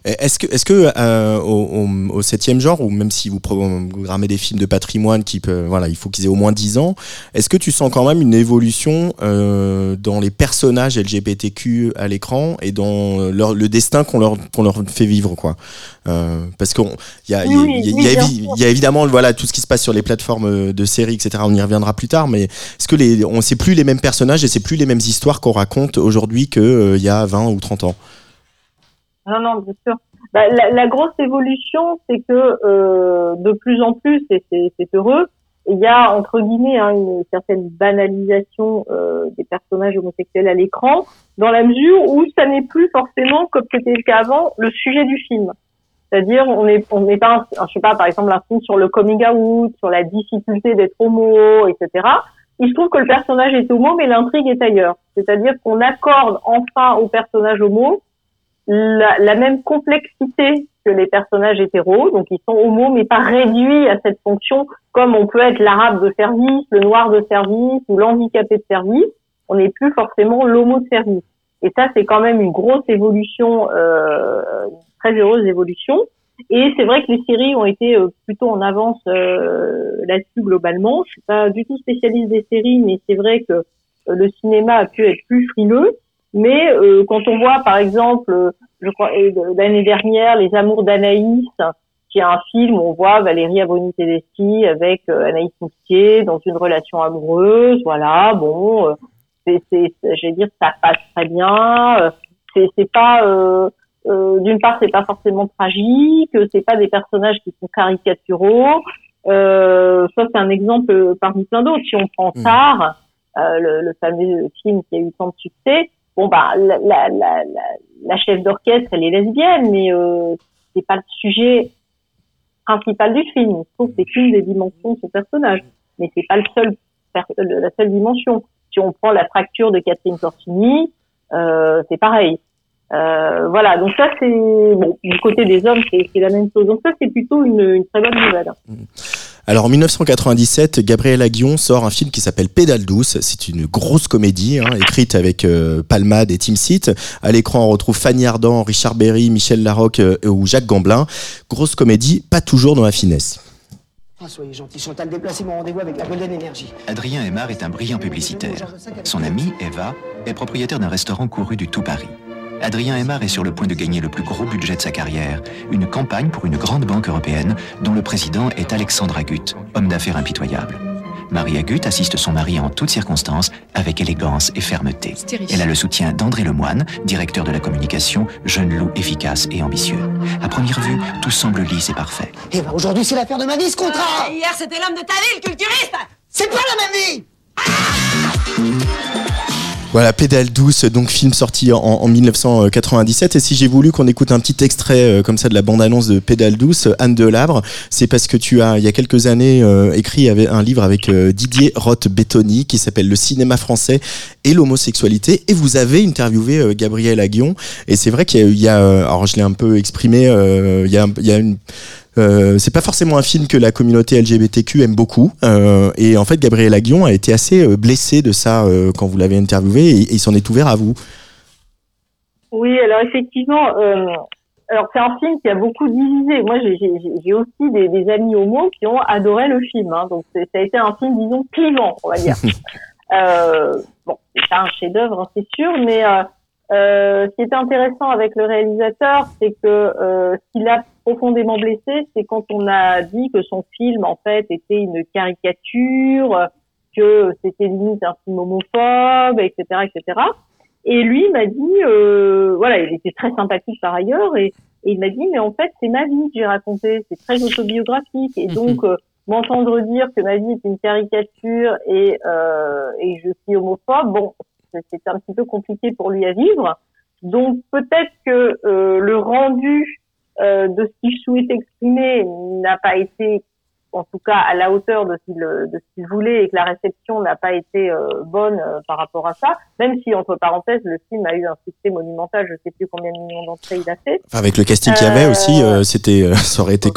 Est-ce que, est-ce que euh, au, au, septième genre, ou même si vous programmez des films de patrimoine qui peut, voilà, il faut qu'ils aient au moins 10 ans, est-ce que tu sens quand même une évolution euh, dans les personnages LGBTQ à l'écran et dans euh, leur, le destin qu'on leur, qu'on leur fait vivre, quoi? Euh, Parce qu'il y a, y a- Oui, y a- oui, y a évi- y évidemment voilà, tout ce qui se passe sur les plateformes de séries, etc. On y reviendra plus tard, mais est-ce que les, on sait plus les mêmes personnages et c'est plus les mêmes histoires qu'on raconte aujourd'hui qu'il y a 20 ou 30 ans? Non, non, bien sûr. Bah, la, la grosse évolution, c'est que euh, de plus en plus, et c'est heureux, il y a entre guillemets hein, une certaine banalisation euh, des personnages homosexuels à l'écran, dans la mesure où ça n'est plus forcément, comme c'était le cas avant, le sujet du film. C'est-à-dire, on est, on n'est pas, un- je sais pas, par exemple, un film sur le coming out, sur la difficulté d'être homo, etc. Il se trouve que le personnage est homo, mais l'intrigue est ailleurs. C'est-à-dire qu'on accorde enfin au personnage homo la, la même complexité que les personnages hétéros, donc ils sont homo mais pas réduits à cette fonction comme on peut être l'arabe de service, le noir de service ou l'handicapé de service. On n'est plus forcément l'homo de service. Et ça, c'est quand même une grosse évolution, euh, une très heureuse évolution. Et c'est vrai que les séries ont été euh, plutôt en avance euh, là-dessus globalement. Je suis pas du tout spécialiste des séries, mais c'est vrai que euh, le cinéma a pu être plus frileux. Mais euh, quand on voit, par exemple, euh, je crois euh, l'année dernière, Les Amours d'Anaïs, qui est un film où on voit Valérie Aboni Tedeschi avec euh, Anaïs Moutier dans une relation amoureuse, voilà, bon, euh, c'est, c'est, je vais dire, ça passe très bien. euh, c'est, c'est pas, euh, euh, d'une part, c'est pas forcément tragique, c'est pas des personnages qui sont caricaturaux. Euh, ça, c'est un exemple euh, parmi plein d'autres. Si on prend Tar, euh, le, le fameux film qui a eu tant de succès, bon bah la, la, la, chef d'orchestre, elle est lesbienne, mais euh, c'est pas le sujet principal du film. Je trouve que c'est qu'une des dimensions de ce personnage, mais c'est pas le seul la seule dimension. Si on prend la fracture de Catherine Corsini, euh, c'est pareil. Euh, voilà, donc ça c'est du côté des hommes c'est la même chose. Donc ça c'est plutôt une, une très bonne nouvelle. Alors en 1997, Gabriel Aguillon sort un film qui s'appelle Pédale douce. C'est une grosse comédie hein, écrite avec euh, Palmade et Tim Seat. À l'écran, on retrouve Fanny Ardant, Richard Berry, Michel Larocque euh, ou Jacques Gamblin. Grosse comédie, pas toujours dans la finesse. Ah, soyez gentil, Chantal, déplacez mon rendez-vous avec la Golden Energy. Adrien Aymar est un brillant publicitaire. Son amie, Eva, est propriétaire d'un restaurant couru du tout Paris. Adrien Aymar est sur le point de gagner le plus gros budget de sa carrière, une campagne pour une grande banque européenne dont le président est Alexandre Agut, homme d'affaires impitoyable. Marie Agut assiste son mari en toutes circonstances avec élégance et fermeté. Elle a le soutien d'André Lemoine, directeur de la communication, jeune loup efficace et ambitieux. À première vue, tout semble lisse et parfait. Eh ben, aujourd'hui, c'est l'affaire de ma vie, ce contrat Hier, c'était l'homme de ta ville, culturiste C'est pas la même vie Voilà, Pédale douce, donc film sorti en, en 1997. Et si j'ai voulu qu'on écoute un petit extrait euh, comme ça de la bande-annonce de Pédale douce, Anne Delabre, c'est parce que tu as, il y a quelques années, euh, écrit un livre avec euh, Didier Roth-Bettoni qui s'appelle Le cinéma français et l'homosexualité. Et vous avez interviewé Gabriel Aguillon. Et c'est vrai qu'il y a, alors je l'ai un peu exprimé, il y a, il y a une euh, c'est pas forcément un film que la communauté LGBTQ aime beaucoup. Euh, et en fait, Gabriel Aguillon a été assez euh, blessé de ça euh, quand vous l'avez interviewé et, et il s'en est ouvert à vous. Oui, alors effectivement, alors c'est un film qui a beaucoup divisé. Moi, j'ai- aussi des, des amis homo qui ont adoré le film. Hein, donc ça a été un film, disons, clivant, on va dire. bon, c'est pas un chef-d'œuvre, hein, c'est sûr, mais euh, ce qui était intéressant avec le réalisateur, c'est que euh, ce qui l'a profondément blessé, c'est quand on a dit que son film, en fait, était une caricature, que c'était limite un film homophobe, etc., etc. Et lui m'a dit, euh, voilà, il était très sympathique par ailleurs, et, et il m'a dit, mais en fait, c'est ma vie que j'ai racontée, c'est très autobiographique, et donc euh, m'entendre dire que ma vie est une caricature et euh, et je suis homophobe, bon, c'était un petit peu compliqué pour lui à vivre. Donc peut-être que euh, le rendu euh, de ce qu'il souhaitait exprimer n'a pas été, en tout cas, à la hauteur de ce qu'il de ce qu'il voulait et que la réception n'a pas été euh, bonne par rapport à ça. Même si entre parenthèses, le film a eu un succès monumental, je sais plus combien de millions d'entrées il a fait. Enfin, avec le casting qu'il y avait aussi, c'était, ça aurait été,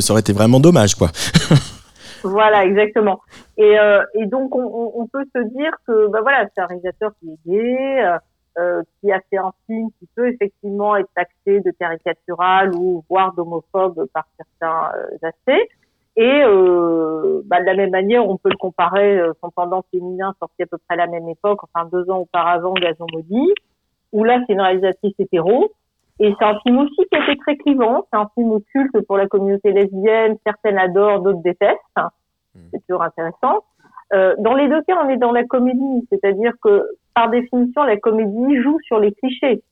ça aurait été vraiment dommage, quoi. Voilà, exactement. Et, euh, et donc, on, on- peut se dire que, bah voilà, c'est un réalisateur qui est gay, euh, euh, qui a fait un film qui peut effectivement être taxé de caricatural ou voire d'homophobe par certains euh, aspects. Et euh, bah, de la même manière, on peut le comparer, euh, son pendant féminin sorti à peu près à la même époque, enfin deux ans auparavant, Gazon Maudit, où là, c'est une réalisatrice hétéro. Et c'est un film aussi qui a été très clivant. C'est un film culte pour la communauté lesbienne. Certaines adorent, d'autres détestent. C'est toujours intéressant. Euh, dans les deux cas, on est dans la comédie, c'est-à-dire que par définition, la comédie joue sur les clichés.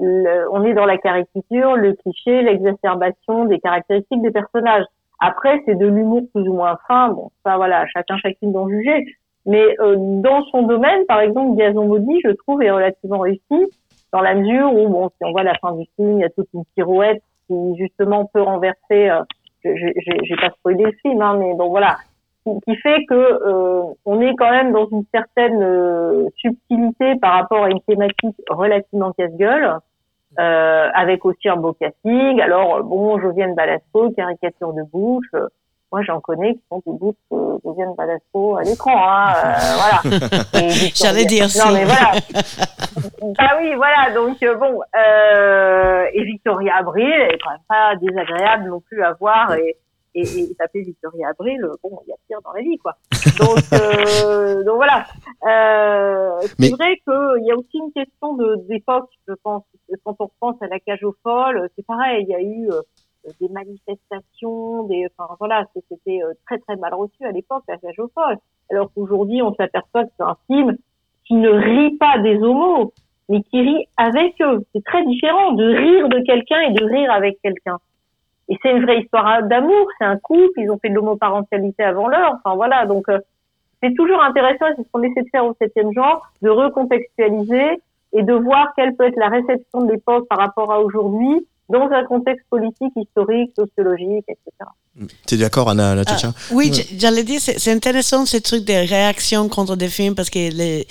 Le- on est dans la caricature, le cliché, l'exacerbation des caractéristiques des personnages. Après, c'est de l'humour plus ou moins fin. Bon, ça, voilà, chacun chacune d'en juger. Mais euh, dans son domaine, par exemple, Gazon Maudit, je trouve, est relativement réussi dans la mesure où, bon, si on voit la fin du film, il y a toute une pirouette qui justement peut renverser. Euh, j'ai pas spoilé le film, hein, mais bon, voilà, qui, qui fait que euh, on est quand même dans une certaine euh, subtilité par rapport à une thématique relativement casse-gueule. Euh, avec aussi un beau casting. Alors, euh, bon, Josiane Balasco, caricature de bouche. Euh, moi, j'en connais qui sont des bouches de Josiane Balasco à l'écran. Hein, euh, voilà. J'allais dire Non, si. mais voilà. Bah oui, voilà. Donc euh, bon, euh, et Victoria Abril, elle est quand même pas désagréable non plus à voir et et, et taper Victoria Abril, bon, il y a pire dans la vie, quoi. Donc euh, donc voilà. Euh, c'est Mais- vrai qu'il y a aussi une question de d'époque, je pense. Quand on repense à la cage aux folles, c'est pareil. Il y a eu euh, des manifestations, des, enfin voilà, c'était euh, très très mal reçu à l'époque la cage aux folles. Alors qu'aujourd'hui, on s'aperçoit que c'est un film qui ne rit pas des homos, mais qui rit avec eux. C'est très différent de rire de quelqu'un et de rire avec quelqu'un. Et c'est une vraie histoire d'amour, c'est un couple, ils ont fait de l'homoparentalité avant l'heure, enfin voilà, donc euh, c'est toujours intéressant, c'est ce qu'on essaie de faire au septième genre, de recontextualiser et de voir quelle peut être la réception de l'époque par rapport à aujourd'hui, dans un contexte politique, historique, sociologique, etc. T'es d'accord, Anna la Tchatcha Oui, j'allais dire, c'est intéressant ce truc des réactions contre des films parce que les,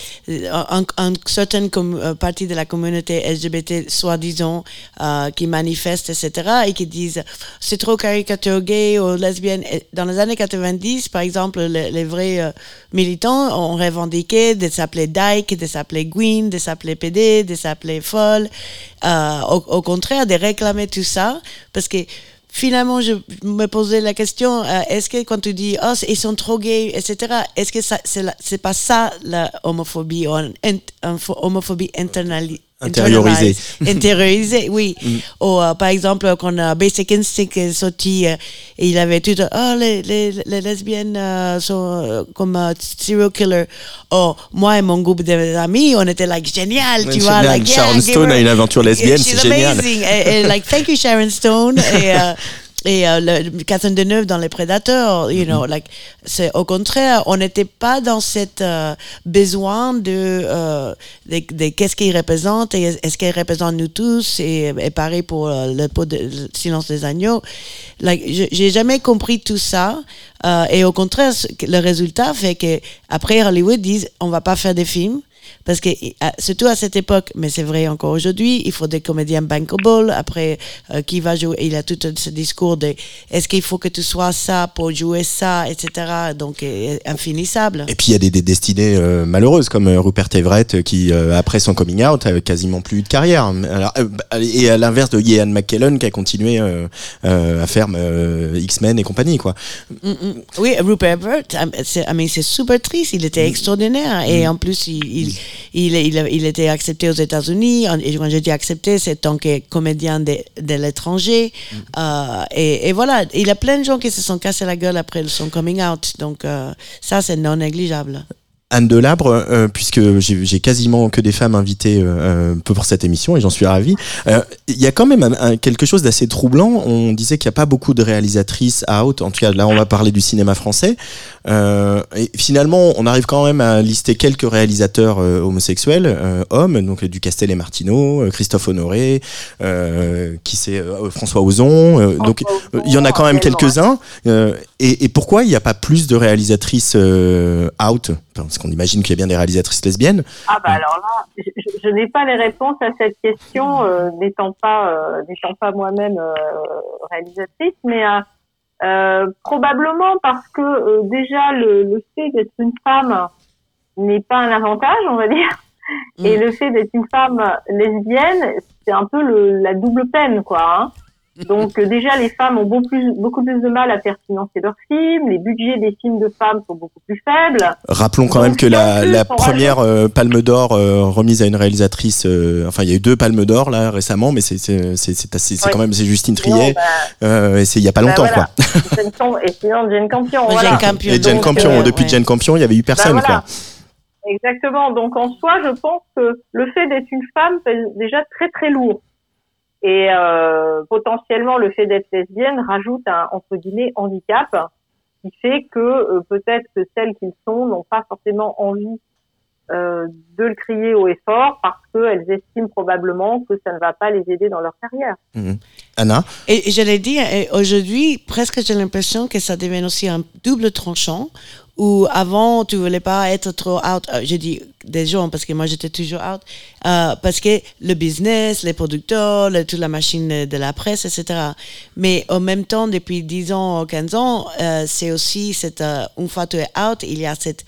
un, un certaine euh, partie de la communauté LGBT, soi-disant, euh, qui manifestent, etc., et qui disent c'est trop caricature gay ou lesbienne. Et Dans les années 90, par exemple, les, les vrais euh, militants ont revendiqué de s'appeler dyke, de s'appeler Gwyn, de s'appeler PD, de s'appeler folle. Euh, au, au contraire, de réclamer tout ça parce que finalement, je me posais la question euh, est-ce que quand tu dis oh ils sont trop gays, etc. Est-ce que c'est pas ça la homophobie ou homophobie internali- Intériorisée. internalisée, intériorisée, oui. Mm. Ou euh, par exemple quand euh, Basic Instinct est sorti, euh, et il avait tout oh les, les, les lesbiennes euh, sont euh, comme euh, serial killer. Oh moi et mon groupe d'amis, on était like génial, tu vois, like yeah, Sharon give Stone a une aventure lesbienne, c'est génial. amazing. et, et, like thank you Sharon Stone et euh, et euh, le, Catherine Deneuve dans Les Prédateurs, you know, like c'est au contraire, on n'était pas dans cette euh, besoin de, euh, de, de qu'est-ce qu'il représente et est-ce qu'il représente nous tous et, et pareil pour euh, le, pot de- le silence des agneaux. Like, j'ai jamais compris tout ça euh, et au contraire, le résultat fait que après Hollywood disent on va pas faire des films. Parce que, surtout à cette époque, mais c'est vrai encore aujourd'hui, il faut des comédiens bankable. Après, euh, qui va jouer Il a tout ce discours de est-ce qu'il faut que tu sois ça pour jouer ça, etc. Donc, euh, infinissable. Et puis il y a des, des destinées euh, malheureuses comme euh, Rupert Everett euh, qui euh, après son coming out a quasiment plus eu de carrière. Alors, bah, et à l'inverse de Ian McKellen qui a continué à faire euh, X-Men et compagnie quoi. Mm, mm. Oui, Rupert Everett, c'est super triste. Il était extraordinaire. Et en plus, il, il, il, il, il était accepté aux États-Unis. Et quand je dis accepté, c'est tant que comédien de, de l'étranger. Euh, et, et voilà, il y a plein de gens qui se sont cassés la gueule après son coming out. Donc, euh, ça, c'est non négligeable. Anne Delabre, euh, puisque j'ai quasiment que des femmes invitées euh, euh, pour cette émission et j'en suis ravi. Euh, Il y a quand même un- un- quelque chose d'assez troublant. On disait qu'il n'y a pas beaucoup de réalisatrices out. En tout cas, là, on va parler du cinéma français. Euh, et finalement, on arrive quand même à lister quelques réalisateurs euh, homosexuels, euh, hommes, donc euh, du Castel et Martineau, euh, Christophe Honoré, euh, qui c'est euh, François Ozon. euh, donc, euh, il y en a quand même quelques-uns. Euh, et, et pourquoi il n'y a pas plus de réalisatrices euh, out Parce qu'on imagine qu'il y a bien des réalisatrices lesbiennes. Ah bah alors là, je, n'ai pas les réponses à cette question, euh, n'étant pas euh, n'étant pas moi-même euh, réalisatrice, mais euh, euh, probablement parce que euh, déjà le, le fait d'être une femme n'est pas un avantage, on va dire, et le fait d'être une femme lesbienne, c'est un peu le, la double peine, quoi. Hein. Donc euh, déjà, les femmes ont beaucoup plus, beaucoup plus de mal à faire financer leurs films, les budgets des films de femmes sont beaucoup plus faibles. Rappelons quand même que la, la première euh, Palme d'Or euh, remise à une réalisatrice, euh, enfin il y a eu deux Palmes d'Or là récemment, mais c'est c'est c'est c'est assez- c'est Ouais. quand même c'est Justine Triet, Non, bah, euh, et c'est il y a pas bah, longtemps voilà. quoi. Et sinon Jane Campion. Jane. Campion. Et Jane Donc, Campion, euh, depuis ouais. Jane Campion, il y avait eu personne Bah, voilà. quoi. Exactement. Donc en soi, je pense que le fait d'être une femme c'est déjà très très lourd. Et euh, potentiellement, le fait d'être lesbienne rajoute un entre guillemets handicap qui fait que euh, peut-être que celles qu'ils sont n'ont pas forcément envie euh, de le crier haut et fort parce qu'elles estiment probablement que ça ne va pas les aider dans leur carrière. Anna, Et je l'ai dit, et aujourd'hui, presque j'ai l'impression que ça devient aussi un double tranchant, où avant, tu voulais pas être trop out. Euh, je dis des gens, parce que moi, j'étais toujours out, euh, parce que le business, les producteurs, le- toute la machine de la presse, etc. Mais en même temps, depuis 10 ans, 15 ans, euh, c'est aussi cette, euh, une fois tu es out, il y a cette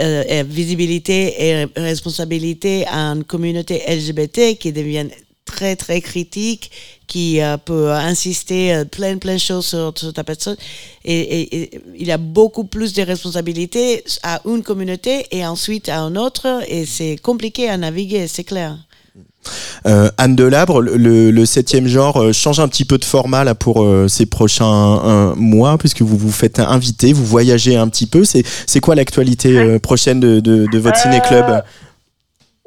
euh, et visibilité et responsabilité à une communauté LGBT qui devient très très critique, qui euh, peut insister euh, plein plein de choses sur, sur ta personne. Et, et- et il y a beaucoup plus de responsabilités à une communauté et ensuite à une autre. Et c'est compliqué à naviguer, c'est clair. Euh, Anne Delabre, le, le, septième genre euh, change un petit peu de format là pour euh, ces prochains euh, mois, puisque vous vous faites inviter, vous voyagez un petit peu. C'est c'est quoi l'actualité euh, prochaine de, de, de votre Euh, ciné-club?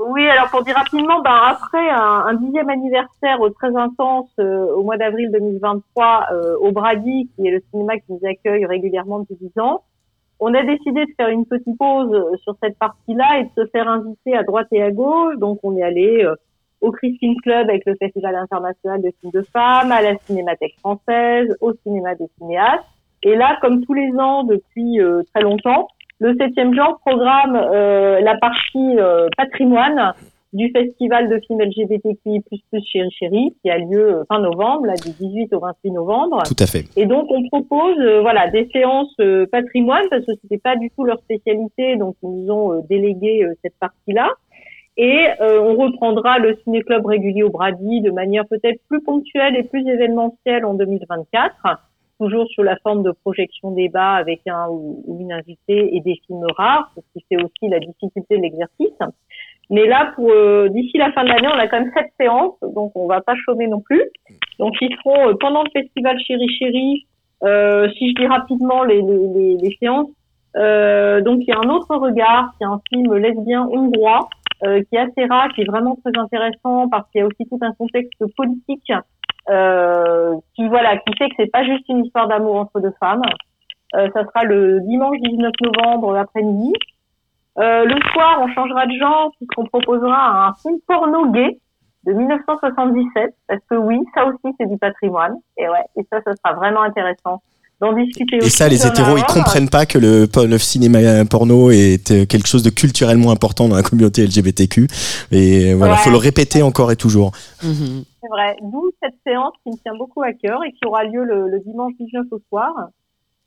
Oui, alors pour dire rapidement, ben, après un, dixième anniversaire très intense euh, au mois d'avril 2023 euh, au Brady, qui est le cinéma qui nous accueille régulièrement depuis dix ans, on a décidé de faire une petite pause euh, sur cette partie-là et de se faire inviter à droite et à gauche. Donc on est allé euh, au Chris Film Club avec le Festival international de films de femmes, à la Cinémathèque française, au cinéma des cinéastes. Et là, comme tous les ans depuis euh, très longtemps, le septième genre programme euh, la partie euh, patrimoine du festival de films LGBTQI++ Chéri Chéri qui a lieu euh, fin novembre, là du 18 au 28 novembre. Tout à fait. Et donc on propose euh, voilà des séances euh, patrimoine parce que c'était pas du tout leur spécialité, donc ils nous ont euh, délégué euh, cette partie-là. Et euh, on reprendra le ciné-club régulier au Brady de manière peut-être plus ponctuelle et plus événementielle en 2024, toujours sous la forme de projection débat avec un ou une invitée et des films rares, ce qui fait aussi la difficulté de l'exercice. Mais là, pour euh, d'ici la fin de l'année, on a quand même sept séances, donc on va pas chômer non plus. Donc ils seront euh, pendant le festival Chéri Chéri, euh, si je dis rapidement les, les, les, les séances. Euh, donc il y a un autre regard, qui est un film lesbien hongrois, euh, qui est assez rare, qui est vraiment très intéressant parce qu'il y a aussi tout un contexte politique qui voilà, qui fait que c'est pas juste une histoire d'amour entre deux femmes. Euh, ça sera le dimanche 19 novembre l'après-midi. Euh, le soir, on changera de genre puisqu'on proposera un film porno gay de 1977 parce que oui, ça aussi c'est du patrimoine et ouais, et ça, ça sera vraiment intéressant d'en discuter. Et ça, les hétéros, ils comprennent pas que le, le cinéma porno est quelque chose de culturellement important dans la communauté LGBTQ. Et voilà, Ouais. faut le répéter encore et toujours. C'est vrai. D'où cette séance qui me tient beaucoup à cœur et qui aura lieu le, le dimanche 19 au soir.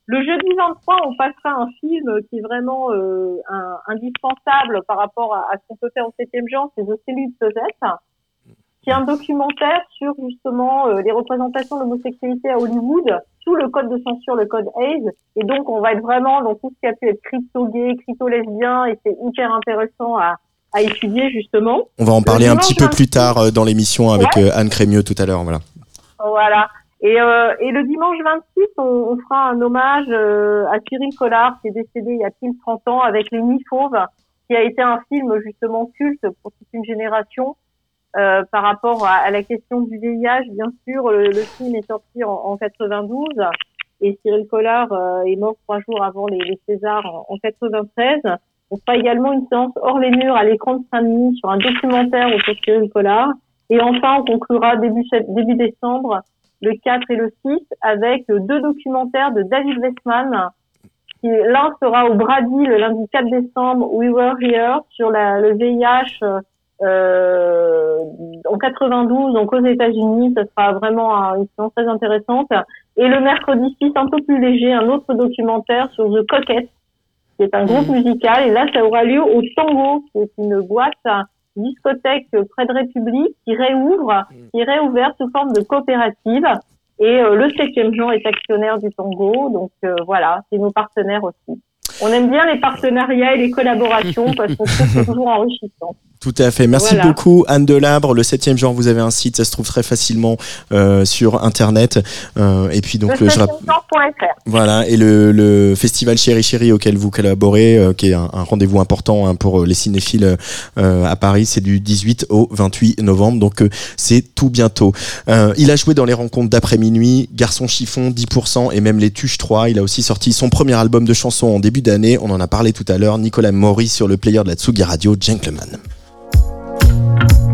Le jeudi 23, on passera un film qui est vraiment euh, un- indispensable par rapport à, à ce qu'on peut faire au septième genre, c'est The Cellule Possessed, qui est un documentaire sur justement euh, les représentations de l'homosexualité à Hollywood sous le code de censure, le code AIDS. Et donc, on va être vraiment dans tout ce qui a pu être crypto-gay, crypto-lesbien, et c'est hyper intéressant à, à étudier justement. On va en Le parler un petit peu 26, plus tard euh, dans l'émission avec Ouais. euh, Anne Crémieux tout à l'heure. Voilà. Voilà. Et, euh, et le dimanche 26, on, on fera un hommage euh, à Cyril Collard, qui est décédé il y a pile 30 ans, avec Les Nuits Fauves, qui a été un film justement culte pour toute une génération euh, par rapport à, à la question du VIH. Bien sûr, le, le film est sorti en, en 92 et Cyril Collard euh, est mort trois jours avant les, les Césars en, en 93. On fera également une séance hors les murs à l'écran de Saint-Denis sur un documentaire autour de Cyril Collard. Et enfin, on conclura début, début décembre, le 4 et le 6, avec euh, deux documentaires de David Westman. L'un sera au Brady le lundi 4 décembre, We Were Here, sur la, le VIH euh, en 92, donc aux États-Unis. Ça sera vraiment un- une séance très intéressante. Et le mercredi 6, un peu plus léger, un autre documentaire sur The Coquette, qui est un groupe musical. Et là, ça aura lieu au Tango, qui est une boîte discothèque près de République qui réouvre, qui est réouverte sous forme de coopérative. Et euh, le septième genre est actionnaire du Tango. Donc euh, voilà, c'est nos partenaires aussi. On aime bien les partenariats et les collaborations parce qu'on trouve que c'est toujours enrichissant. Tout à fait. Merci Voilà. beaucoup, Anne Delabre. Le septième genre, vous avez un site, ça se trouve très facilement euh, sur Internet. Euh, et puis donc, le le- je rapp-. Voilà, et le, le festival Chéri Chéri auquel vous collaborez, euh, qui est un, un rendez-vous important hein, pour euh, les cinéphiles euh, à Paris, c'est du 18 au 28 novembre, donc euh, c'est tout bientôt. Euh, il a joué dans les rencontres d'après minuit, Garçon chiffon, 10% et même Les Tuches 3. Il a aussi sorti son premier album de chansons en début d'année, on en a parlé tout à l'heure, Nicolas Maury sur le player de la Tsugi Radio, Gentleman. thank you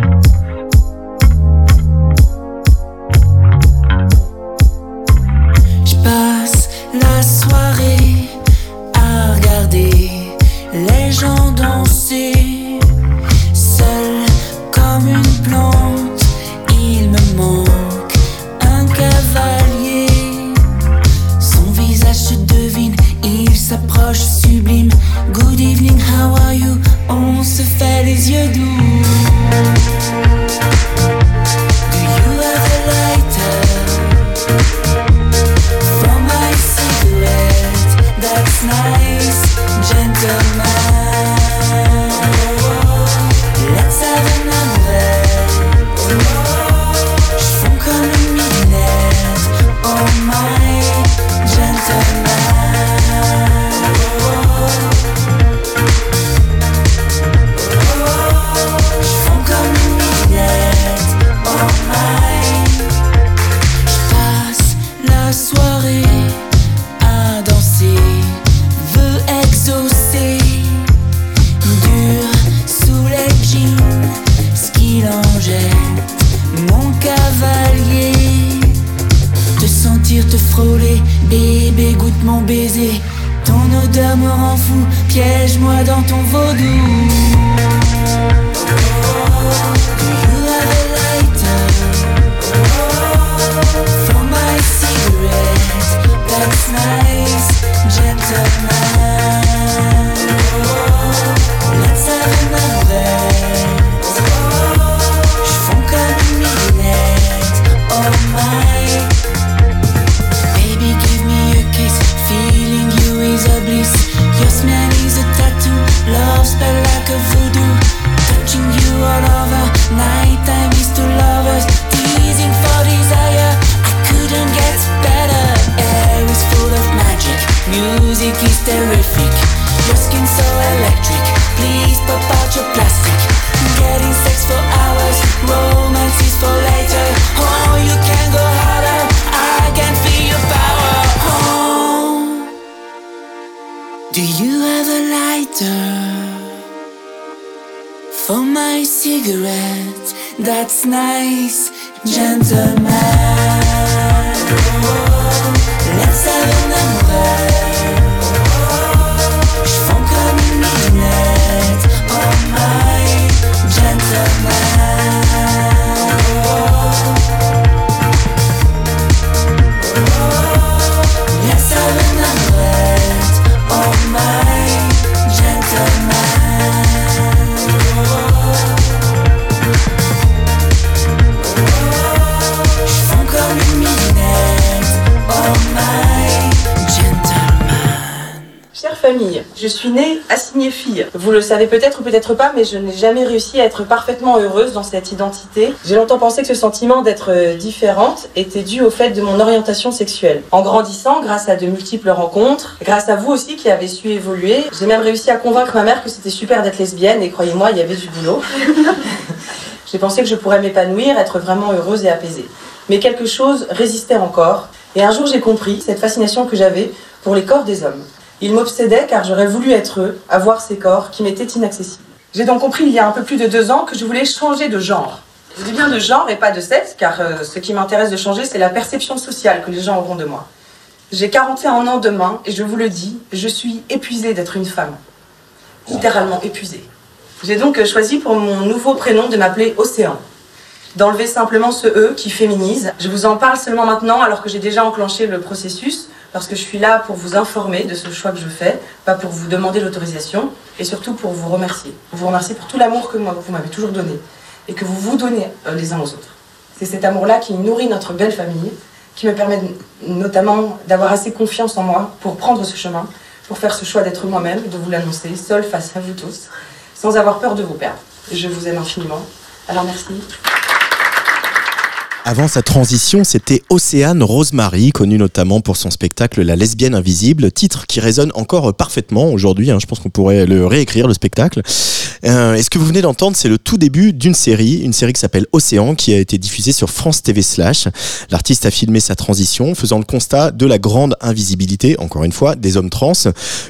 savez peut-être ou peut-être pas, mais je n'ai jamais réussi à être parfaitement heureuse dans cette identité. J'ai longtemps pensé que ce sentiment d'être euh, différente était dû au fait de mon orientation sexuelle. En grandissant, grâce à de multiples rencontres, grâce à vous aussi qui avez su évoluer, j'ai même réussi à convaincre ma mère que c'était super d'être lesbienne et croyez-moi, il y avait du boulot. j'ai pensé que je pourrais m'épanouir, être vraiment heureuse et apaisée. Mais quelque chose résistait encore. Et un jour, j'ai compris cette fascination que j'avais pour les corps des hommes. Il m'obsédait car j'aurais voulu être eux, avoir ces corps qui m'étaient inaccessibles. J'ai donc compris il y a un peu plus de deux ans que je voulais changer de genre. Je dis bien de genre et pas de sexe, car euh, ce qui m'intéresse de changer, c'est la perception sociale que les gens auront de moi. J'ai 41 ans demain et je vous le dis, je suis épuisée d'être une femme. Littéralement épuisée. J'ai donc choisi pour mon nouveau prénom de m'appeler Océan. D'enlever simplement ce E qui féminise. Je vous en parle seulement maintenant alors que j'ai déjà enclenché le processus parce que je suis là pour vous informer de ce choix que je fais, pas pour vous demander l'autorisation, et surtout pour vous remercier. Vous remercier pour tout l'amour que vous m'avez toujours donné, et que vous vous donnez euh, les uns aux autres. C'est cet amour-là qui nourrit notre belle famille, qui me permet notamment d'avoir assez confiance en moi pour prendre ce chemin, pour faire ce choix d'être moi-même, de vous l'annoncer, seule face à vous tous, sans avoir peur de vous perdre. Je vous aime infiniment. Alors merci. Avant sa transition, c'était Océane Rosemary, connue notamment pour son spectacle La lesbienne invisible, titre qui résonne encore parfaitement aujourd'hui. hein. Je pense qu'on pourrait le réécrire, le spectacle. Euh, et ce que vous venez d'entendre, c'est le tout début d'une série, une série qui s'appelle Océan, qui a été diffusée sur France TV Slash. L'artiste a filmé sa transition, faisant le constat de la grande invisibilité, encore une fois, des hommes trans.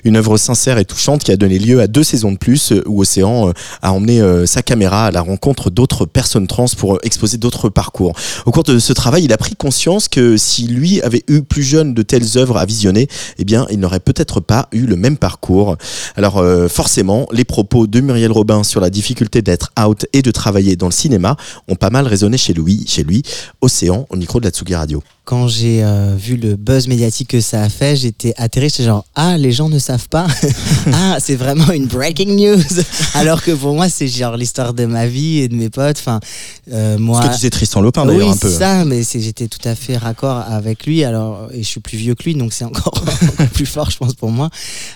Une œuvre sincère et touchante qui a donné lieu à deux saisons de plus, euh, où Océan euh, a emmené sa caméra à la rencontre d'autres personnes trans pour exposer d'autres parcours. Au cours de ce travail, il a pris conscience que si lui avait eu plus jeune de telles œuvres à visionner, eh bien, il n'aurait peut-être pas eu le même parcours. Alors, euh, forcément, les propos de Muriel Robin sur la difficulté d'être out et de travailler dans le cinéma ont pas mal résonné chez lui, chez lui. Océan, au micro de la Tsugi Radio. Quand j'ai euh, vu le buzz médiatique que ça a fait, j'étais atterré, j'étais genre ah les gens ne savent pas, ah c'est vraiment une breaking news, alors que pour moi c'est genre l'histoire de ma vie et de mes potes. Enfin euh, moi. Ce que disait Tristan Lopin d'ailleurs oui, un peu. c'est ça, mais j'étais tout à fait raccord avec lui. Alors et je suis plus vieux que lui, donc c'est encore, encore plus fort, je pense pour moi.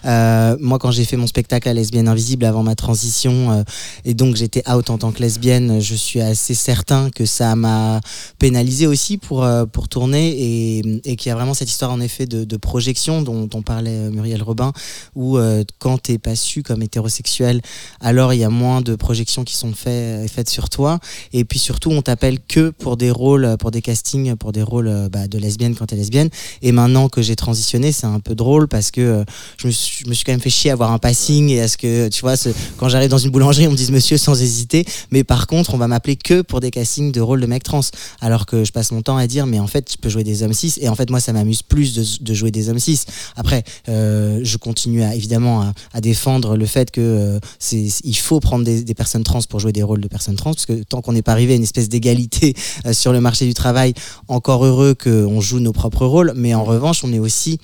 Euh, moi quand j'ai fait mon spectacle à lesbienne invisible avant ma transition euh, et donc j'étais out en tant que lesbienne, je suis assez certain que ça m'a pénalisé aussi pour pour tourner et, et qu'il y a vraiment cette histoire en effet de, projection dont, parlait euh, Muriel Robin où euh, quand t'es pas su comme hétérosexuel alors il y a moins de projections qui sont fait- faites sur toi. Et puis surtout on t'appelle que pour des rôles euh, pour des castings pour des rôles euh, bah, de lesbienne quand t'es lesbienne. Et maintenant que j'ai transitionné c'est un peu drôle parce que euh, je me, suis, quand même fait chier à avoir un passing et à ce que tu vois quand j'arrive dans une boulangerie on me dise monsieur sans hésiter. Mais par contre on va m'appeler que pour des castings de rôles de mec trans. Alors que je passe mon temps à dire mais en fait je peux jouer des hommes cis et en fait moi ça m'amuse plus de, jouer des hommes cis après euh, je continue à, évidemment à, à défendre le fait que euh, c'est il faut prendre des, des personnes trans pour jouer des rôles de personnes trans parce que tant qu'on n'est pas arrivé à une espèce d'égalité euh, sur le marché du travail encore heureux qu'on joue nos propres rôles. Mais en revanche on est aussi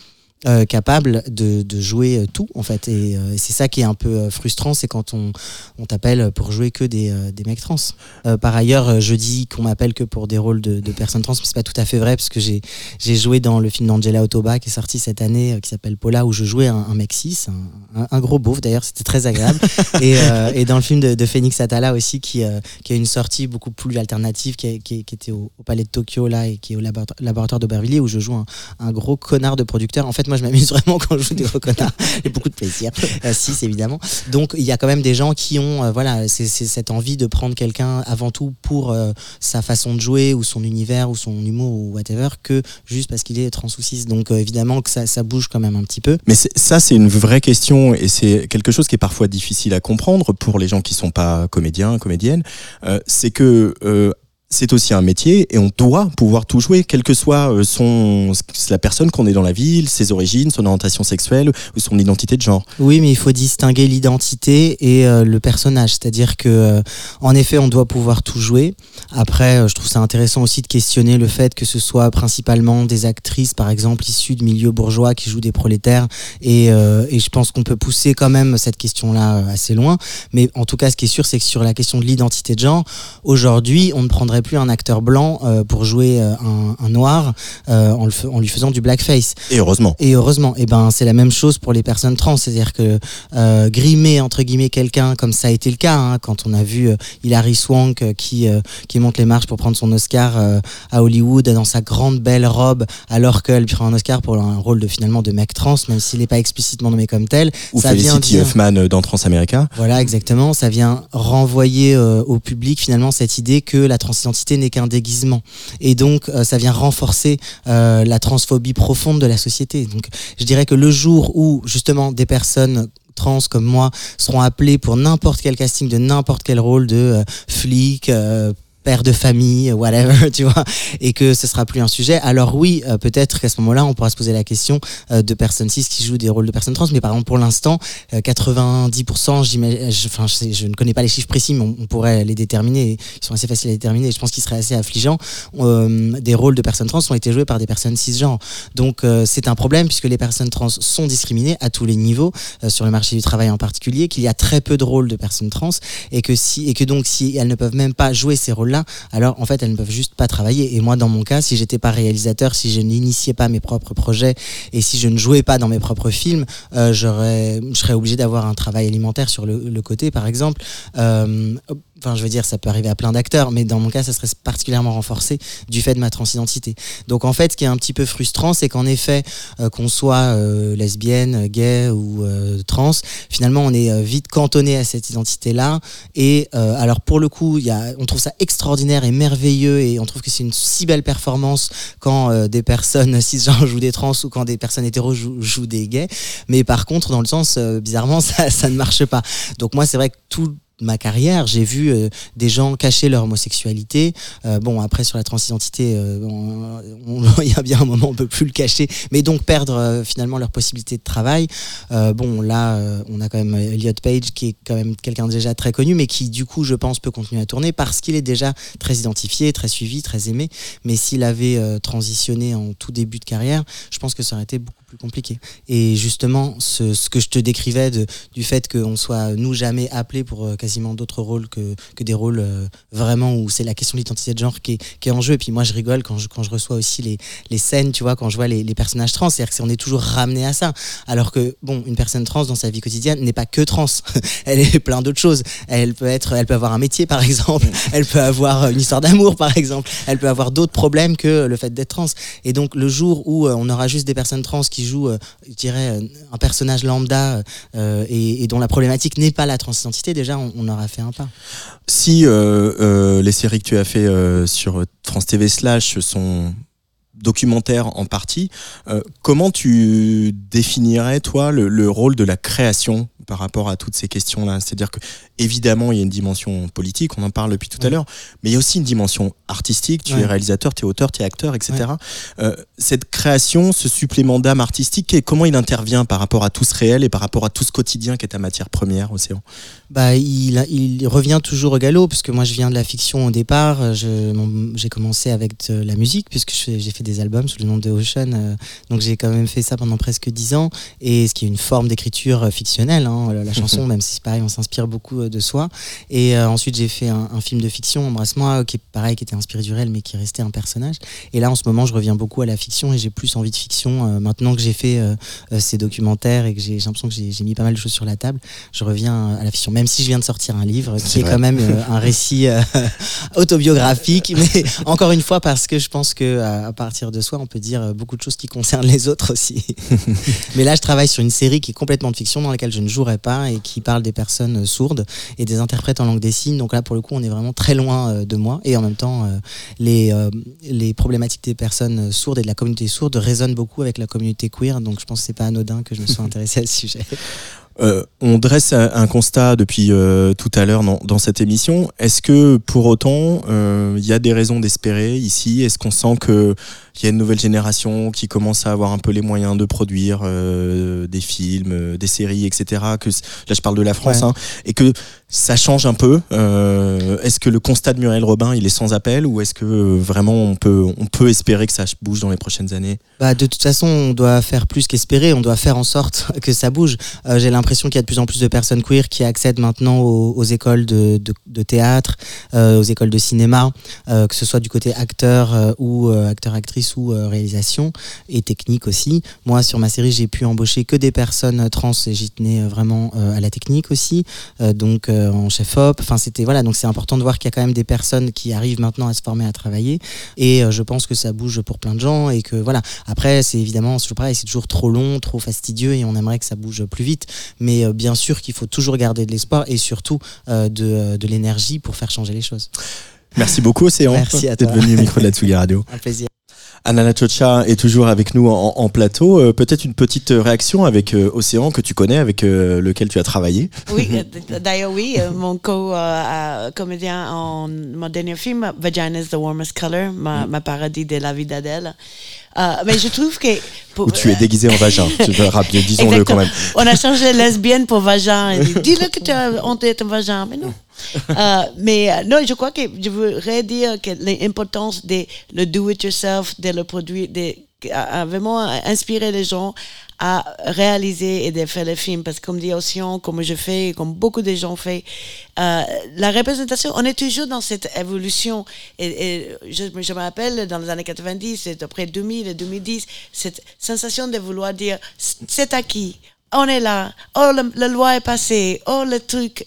euh, capable de, de jouer euh, tout en fait. Et, euh, et c'est ça qui est un peu euh, frustrant c'est quand on, on t'appelle pour jouer que des, euh, des mecs trans. Euh, par ailleurs je dis qu'on m'appelle que pour des rôles de, de personnes trans mais c'est pas tout à fait vrai parce que j'ai j'ai joué dans le film d'Angela Otoba qui est sorti cette année qui s'appelle Paula où je jouais un, un mec cis un, un- gros beauf d'ailleurs c'était très agréable. Et, euh, et dans le film de, de Phoenix Atala aussi qui, euh, qui a une sortie beaucoup plus alternative qui, qui, était au, au Palais de Tokyo là et qui est au laboratoire, laboratoire d'Aubervilliers où je joue un, un gros connard de producteur. En fait moi je m'amuse vraiment quand je joue des gros connards j'ai beaucoup de plaisir. Euh, cis évidemment. Donc il y a quand même des gens qui ont euh, voilà c'est cette envie de prendre quelqu'un avant tout pour euh, sa façon de jouer ou son univers ou son humour ou whatever que juste parce qu'il est trans ou cis. Donc euh, évidemment que ça, ça bouge quand même un petit peu. Mais ça, c'est une vraie question et c'est quelque chose qui est parfois difficile à comprendre pour les gens qui sont pas comédiens, comédiennes. C'est que c'est aussi un métier et on doit pouvoir tout jouer, quelle que soit euh, la personne qu'on est dans la ville, ses origines, son orientation sexuelle ou son identité de genre. Oui, mais il faut distinguer l'identité et euh, le personnage. C'est-à-dire que, euh, en effet, on doit pouvoir tout jouer. Après, je trouve ça intéressant aussi de questionner le fait que ce soit principalement des actrices, par exemple, issues de milieux bourgeois qui jouent des prolétaires. Et, et je pense qu'on peut pousser quand même cette question-là assez loin. Mais en tout cas, ce qui est sûr, c'est que sur la question de l'identité de genre, aujourd'hui, on ne prendrait plus un acteur blanc euh, pour jouer euh, un, un noir euh, en, le fa- en lui faisant du blackface. Et heureusement. Et heureusement, et ben c'est la même chose pour les personnes trans, c'est-à-dire que grimer entre guillemets quelqu'un comme ça a été le cas hein, quand on a vu Hilary Swank qui qui monte les marches pour prendre son Oscar à Hollywood dans sa grande belle robe alors qu'elle prend un Oscar pour un rôle de finalement de mec trans même s'il n'est pas explicitement nommé comme tel. Ou ça vient Felicity dire- Huffman dans Transamerica. voilà, exactement. Ça vient renvoyer euh, au public finalement cette idée que la n'est qu'un déguisement. Et donc, euh, ça vient renforcer euh, la transphobie profonde de la société. Donc, je dirais que le jour où justement des personnes trans comme moi seront appelées pour n'importe quel casting de n'importe quel rôle de euh, flic, père de famille, whatever, tu vois, et que ce sera plus un sujet, alors oui, euh, peut-être qu'à ce moment-là, on pourra se poser la question euh, de personnes cis qui jouent des rôles de personnes trans, mais par exemple, pour l'instant, euh, 90%, j'imagine, je- enfin, je, ne connais pas les chiffres précis, mais on, pourrait les déterminer, ils sont assez faciles à déterminer, et je pense qu'ils seraient assez affligeants, euh, des rôles de personnes trans ont été joués par des personnes cisgenres. Donc, euh, c'est un problème, puisque les personnes trans sont discriminées à tous les niveaux, euh, sur le marché du travail en particulier, qu'il y a très peu de rôles de personnes trans, et que, si, et que donc, si elles ne peuvent même pas jouer ces rôles-là, alors en fait, elles ne peuvent juste pas travailler. Et moi, dans mon cas, si j'étais pas réalisateur, si je n'initiais pas mes propres projets, et si je ne jouais pas dans mes propres films, euh, j'aurais, je serais obligé d'avoir un travail alimentaire sur le, côté, par exemple. Euh, Enfin, je veux dire, ça peut arriver à plein d'acteurs, mais dans mon cas, ça serait particulièrement renforcé du fait de ma transidentité. Donc, en fait, ce qui est un petit peu frustrant, c'est qu'en effet, euh, qu'on soit euh, lesbienne, gay ou euh, trans, finalement, on est vite cantonné à cette identité-là. Et alors, pour le coup, on trouve ça extraordinaire et merveilleux, et on trouve que c'est une si belle performance quand des personnes cisgenres jouent des trans ou quand des personnes hétéros jouent, des gays. Mais par contre, dans le sens, bizarrement, ça, ça ne marche pas. Donc, moi, c'est vrai que tout ma carrière, j'ai vu euh, des gens cacher leur homosexualité. Euh, bon, après sur la transidentité, euh, il y a bien un moment on peut plus le cacher, mais donc perdre finalement leur possibilité de travail. Bon, là, on a quand même Elliot Page qui est quand même quelqu'un déjà très connu, mais qui du coup, je pense, peut continuer à tourner parce qu'il est déjà très identifié, très suivi, très aimé. Mais s'il avait transitionné en tout début de carrière, je pense que ça aurait été beaucoup plus compliqué. Et justement, ce, ce que je te décrivais de, du fait qu'on soit nous jamais appelés pour euh, quasiment d'autres rôles que, que des rôles euh, vraiment où c'est la question de l'identité de genre qui est, qui est en jeu. Et puis moi, je rigole quand je, quand je reçois aussi les, les scènes, tu vois, quand je vois les, les personnages trans, c'est-à-dire qu'on est toujours ramené à ça. Alors que, bon, une personne trans dans sa vie quotidienne n'est pas que trans. elle est plein d'autres choses. Elle peut être, elle peut avoir un métier, par exemple. Elle peut avoir une histoire d'amour, par exemple. Elle peut avoir d'autres problèmes que le fait d'être trans. Et donc, le jour où euh, on aura juste des personnes trans qui jouent, euh, je dirais, euh, un personnage lambda euh, et, dont la problématique n'est pas la transidentité, déjà, on, on aura fait un pas. Si les séries que tu as fait sur France TV slash sont documentaires en partie, euh, comment tu définirais toi le, le rôle de la création par rapport à toutes ces questions-là? C'est-à-dire que évidemment il y a une dimension politique, on en parle depuis tout à l'heure, mais il y a aussi une dimension artistique. Tu Ouais. es réalisateur, tu es auteur, tu es acteur, etc. Euh, cette création, ce supplément d'âme artistique, et comment il intervient par rapport à tout ce réel et par rapport à tout ce quotidien qui est ta matière première, Océan? Bah, il, revient toujours au galop, puisque moi je viens de la fiction au départ. J'ai commencé avec de la musique, puisque j'ai fait des albums sous le nom de Ocean. euh, donc j'ai quand même fait ça pendant presque dix ans. Et ce qui est une forme d'écriture euh, fictionnelle, hein, la, la chanson, même si c'est pareil, on s'inspire beaucoup euh, de soi. Et ensuite j'ai fait un, un film de fiction, Embrasse-moi, qui est pareil, qui était inspiré du réel, mais qui restait un personnage. Et là en ce moment je reviens beaucoup à la fiction et j'ai plus envie de fiction. maintenant que j'ai fait ces documentaires et que j'ai l'impression que j'ai mis pas mal de choses sur la table, je reviens à la fiction. Même si je viens de sortir un livre qui est vrai. quand même un récit autobiographique, mais encore une fois parce que je pense que à à partir de soi, on peut dire euh, beaucoup de choses qui concernent les autres aussi. mais là, je travaille sur une série qui est complètement de fiction dans laquelle je ne jouerai pas et qui parle des personnes euh, sourdes et des interprètes en langue des signes. Donc là, pour le coup, on est vraiment très loin euh, de moi et en même temps, les les problématiques des personnes sourdes et de la communauté sourde résonnent beaucoup avec la communauté queer. Donc je pense que c'est pas anodin que je me sois intéressée à ce sujet. Euh, on dresse un constat depuis euh, tout à l'heure dans, dans cette émission. Est-ce que pour autant, euh, il y a des raisons d'espérer ici? Est-ce qu'on sent que il y a une nouvelle génération qui commence à avoir un peu les moyens de produire euh, des films, euh, des séries, etc. Que là, je parle de la France, Ouais. hein, et que ça change un peu. Euh, est-ce que le constat de Muriel Robin, il est sans appel, ou est-ce que vraiment on peut, on peut espérer que ça bouge dans les prochaines années? Bah, de toute façon, on doit faire plus qu'espérer, on doit faire en sorte que ça bouge. Euh, J'ai l'impression qu'il y a de plus en plus de personnes queer qui accèdent maintenant aux, aux écoles de, de, de théâtre, aux écoles de cinéma, que ce soit du côté acteur ou euh, ou euh, réalisation, et technique aussi. Moi, sur ma série, j'ai pu embaucher que des personnes trans et j'y tenais euh, vraiment euh, à la technique aussi, euh, donc euh, en chef-op. Enfin, c'était voilà, donc c'est important de voir qu'il y a quand même des personnes qui arrivent maintenant à se former, à travailler, et euh, je pense que ça bouge pour plein de gens et que voilà. Après, c'est évidemment, toujours pareil, c'est toujours trop long, trop fastidieux et on aimerait que ça bouge plus vite. Mais euh, bien sûr qu'il faut toujours garder de l'espoir et surtout euh, de, de l'énergie pour faire changer les choses. Merci beaucoup, Océan, Merci à d'être venu au micro de la Tsugi Radio. Un plaisir. Anna Lachocha est toujours avec nous en, en plateau. Euh, Peut-être une petite réaction avec euh, Océan que tu connais, avec euh, lequel tu as travaillé. Oui, d'ailleurs, oui, mon co-comédien en mon dernier film, Vagina is the Warmest Color, ma, ma parodie de La vie d'Adèle. Mais je trouve que. pour- Où tu es déguisé en vagin. Tu veux rappeler, disons-le quand même. On a changé lesbienne pour vagin. Dis-le que tu as honte d'être vagin. Mais non. Euh, mais euh, non, je crois que je voudrais dire que l'importance de le do-it-yourself, de le produire, de vraiment inspirer les gens à réaliser et de faire les films. Parce que comme dit Océan, comme je fais, comme beaucoup de gens font, euh, la représentation, on est toujours dans cette évolution. Et, je, me rappelle, dans les années 90, et après 2000 et 2010, cette sensation de vouloir dire, c'est acquis, on est là, oh, le- la loi est passée, oh, le truc...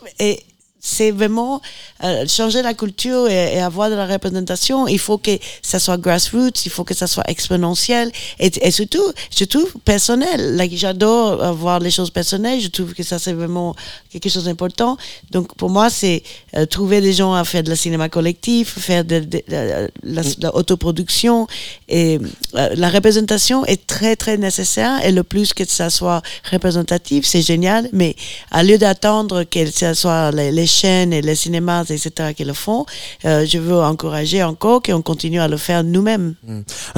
c'est vraiment euh, changer la culture et, et avoir de la représentation. Il faut que ça soit grassroots, il faut que ça soit exponentiel et, et surtout, je trouve personnel. Like, J'adore euh, voir les choses personnelles. Je trouve que ça c'est vraiment quelque chose d'important. Donc pour moi, c'est euh, trouver des gens à faire de la cinéma collectif, faire de, de- de- la, la autoproduction et euh, la représentation est très très nécessaire et le plus que ça soit représentatif, c'est génial. Mais à lieu d'attendre que ça soit les, les chaînes et les cinémas, etc., qui le font. Euh, je veux encourager encore qu'on continue à le faire nous-mêmes.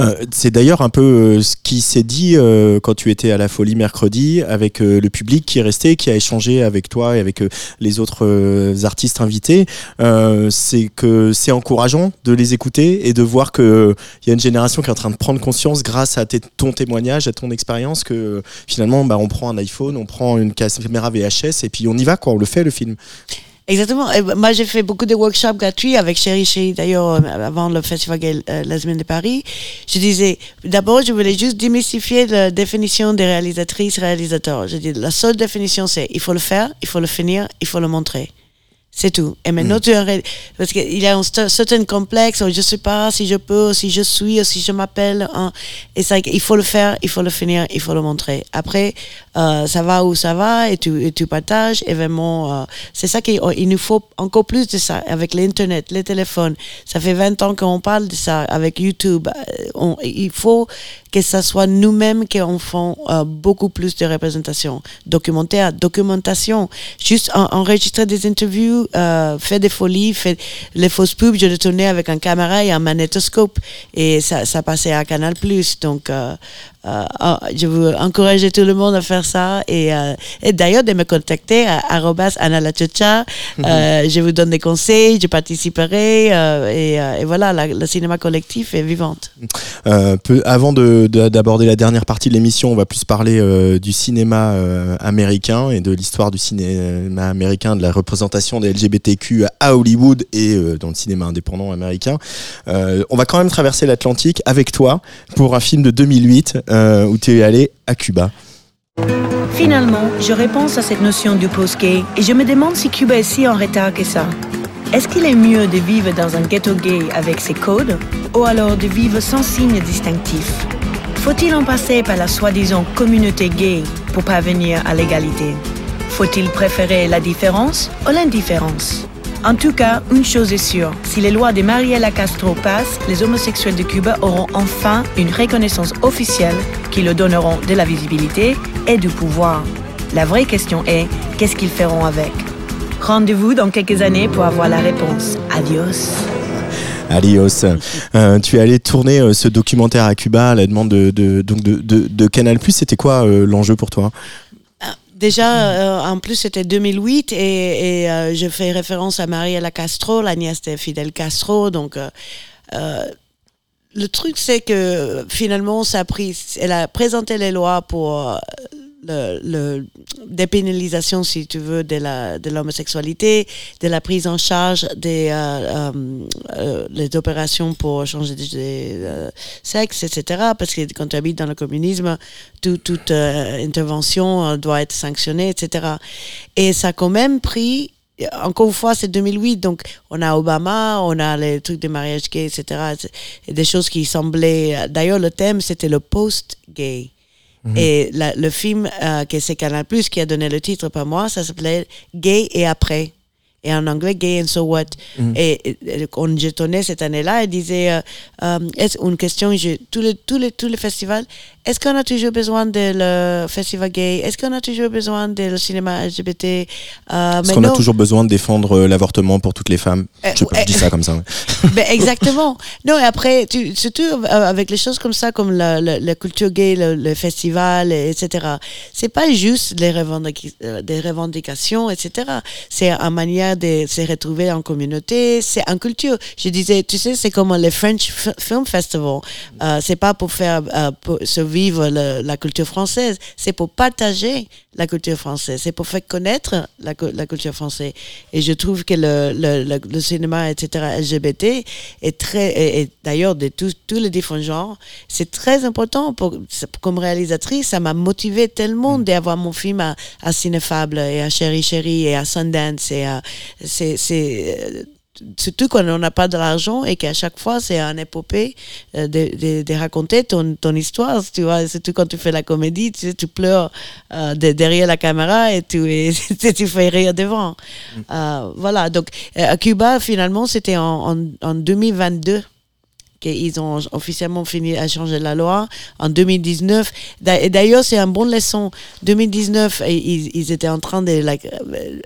Euh, c'est d'ailleurs un peu euh, ce qui s'est dit quand tu étais à la Folie mercredi avec le public qui est resté, qui a échangé avec toi et avec les autres artistes invités. C'est que c'est encourageant de les écouter et de voir que il y a une génération qui est en train de prendre conscience grâce à ton témoignage, à ton expérience, que finalement, bah, on prend un iPhone, on prend une caméra VHS et puis on y va, quoi. On le fait le film. Exactement. Moi, j'ai fait beaucoup de workshops gratuits avec Chéri Chéri, d'ailleurs, euh, avant le Festival Gay euh, La Semaine de Paris. Je disais, d'abord, je voulais juste démystifier la définition des réalisatrices, réalisateurs. Je dis, la seule définition, c'est il faut le faire, il faut le finir, il faut le montrer. C'est tout. Et maintenant, tu aurais- parce qu'il y a un cer- certain complexe, où je sais pas si je peux, si je suis, ou si je m'appelle. hein. Et c'est il faut le faire, il faut le finir, il faut le montrer. Après, euh, ça va où ça va et tu, et tu partages. Et vraiment, euh, c'est ça qu'il il nous faut encore plus de ça avec l'Internet, les téléphones. Ça fait 20 ans qu'on parle de ça avec YouTube. Euh, on- il faut que ça soit nous-mêmes qui en font euh, beaucoup plus de représentation. Documentaire, documentation. Juste en- enregistrer des interviews, euh, faire des folies, faire les fausses pubs. Je le tournais avec un caméra et un magnétoscope. Et ça, ça passait à Canal+. Donc, euh, euh, euh, je veux encourager tout le monde à faire ça. Et, euh, et d'ailleurs, de me contacter à arrobas Chocha. Euh, je vous donne des conseils, je participerai. euh, et, euh, et voilà, la- le cinéma collectif est vivante. Euh, peu- avant de- de- d'aborder la dernière partie de l'émission, on va plus parler euh, du cinéma euh, américain et de l'histoire du cinéma américain, de la représentation des LGBTQ à Hollywood et euh, dans le cinéma indépendant américain. Euh, on va quand même traverser l'Atlantique avec toi pour un film de 2008 euh, où tu es allé à Cuba. Finalement, je repense à cette notion du post-gay et je me demande si Cuba est si en retard que ça. Est-ce qu'il est mieux de vivre dans un ghetto gay avec ses codes ou alors de vivre sans signe distinctif Faut-il en passer par la soi-disant communauté gay pour parvenir à l'égalité? Faut-il préférer la différence ou l'indifférence? En tout cas, une chose est sûre, si les lois de Mariela Castro passent, les homosexuels de Cuba auront enfin une reconnaissance officielle qui leur donneront de la visibilité et du pouvoir. La vraie question est, qu'est-ce qu'ils feront avec? Rendez-vous dans quelques années pour avoir la réponse. Adios. Adios. Euh, tu es allé tourner euh, ce documentaire à Cuba à la demande de, de, de Canal+. C'était quoi euh, l'enjeu pour toi? Déjà, euh, en plus, c'était 2008 et, euh, je fais référence à Mariela Castro, la nièce de Fidel Castro. Donc, euh, le truc, c'est que finalement, ça a pris, elle a présenté les lois pour le, le dépénalisation, si tu veux, de la de l'homosexualité, de la prise en charge des euh, euh, euh, les opérations pour changer de, euh, sexe, etc. Parce que quand tu habites dans le communisme, tout- toute euh, intervention doit être sanctionnée, etc. Et ça a quand même pris encore une fois, c'est 2008, donc on a Obama, on a les trucs de mariage gay, etc. Et des choses qui semblaient. D'ailleurs, le thème, c'était le post-gay. Mhm. Et la- le film euh, que c'est Canal Plus qui a donné le titre pas moi, ça s'appelait Gay et après. Et en anglais, Gay and So What. Mhm. Et, et quand tourné cette année-là, elle disait, euh, euh, est-ce- une question, j'ai- tous les, tous les, tous les festivals, est-ce qu'on a toujours besoin de le festival gay? Est-ce qu'on a toujours besoin de le cinéma LGBT euh, Est-ce qu'on a toujours besoin de défendre euh, l'avortement pour toutes les femmes? Euh, Je je dis ça comme ça. ouais. Ben, exactement. Non, et après, tu, surtout avec les choses comme ça, comme la, la, la culture gay, le, le festival, et- etc. C'est pas juste des, revendic- des revendications, etc. C'est une manière de se retrouver en communauté, c'est en culture. Je disais, tu sais, c'est comme le French F- Film Festival. Euh, c'est pas pour faire euh, pour se vivre le- la culture française, c'est pour partager la culture française, c'est pour faire connaître la, cu- la culture française. Et je trouve que le, le, le, le cinéma, etc., LGBT, est très, et, et d'ailleurs de tous les différents genres, c'est très important pour, comme réalisatrice, ça m'a motivé tellement d'avoir mon film à, à Cinefable et à Chéri Chéri et à Sundance et à, c'est, c'est, euh, surtout quand on n'a pas de l'argent et qu'à chaque fois c'est un épopée euh, de, de, de raconter ton, ton histoire tu vois. Surtout quand tu fais la comédie tu, tu pleures euh, de- derrière la caméra et tu, et tu fais rire devant. Euh, voilà. Donc euh, à Cuba finalement c'était en, en, en 2022 qu'ils ont officiellement fini à changer la loi en 2019. D'a- Et d'ailleurs, c'est une bonne leçon. 2019, et ils, étaient en train de like, euh,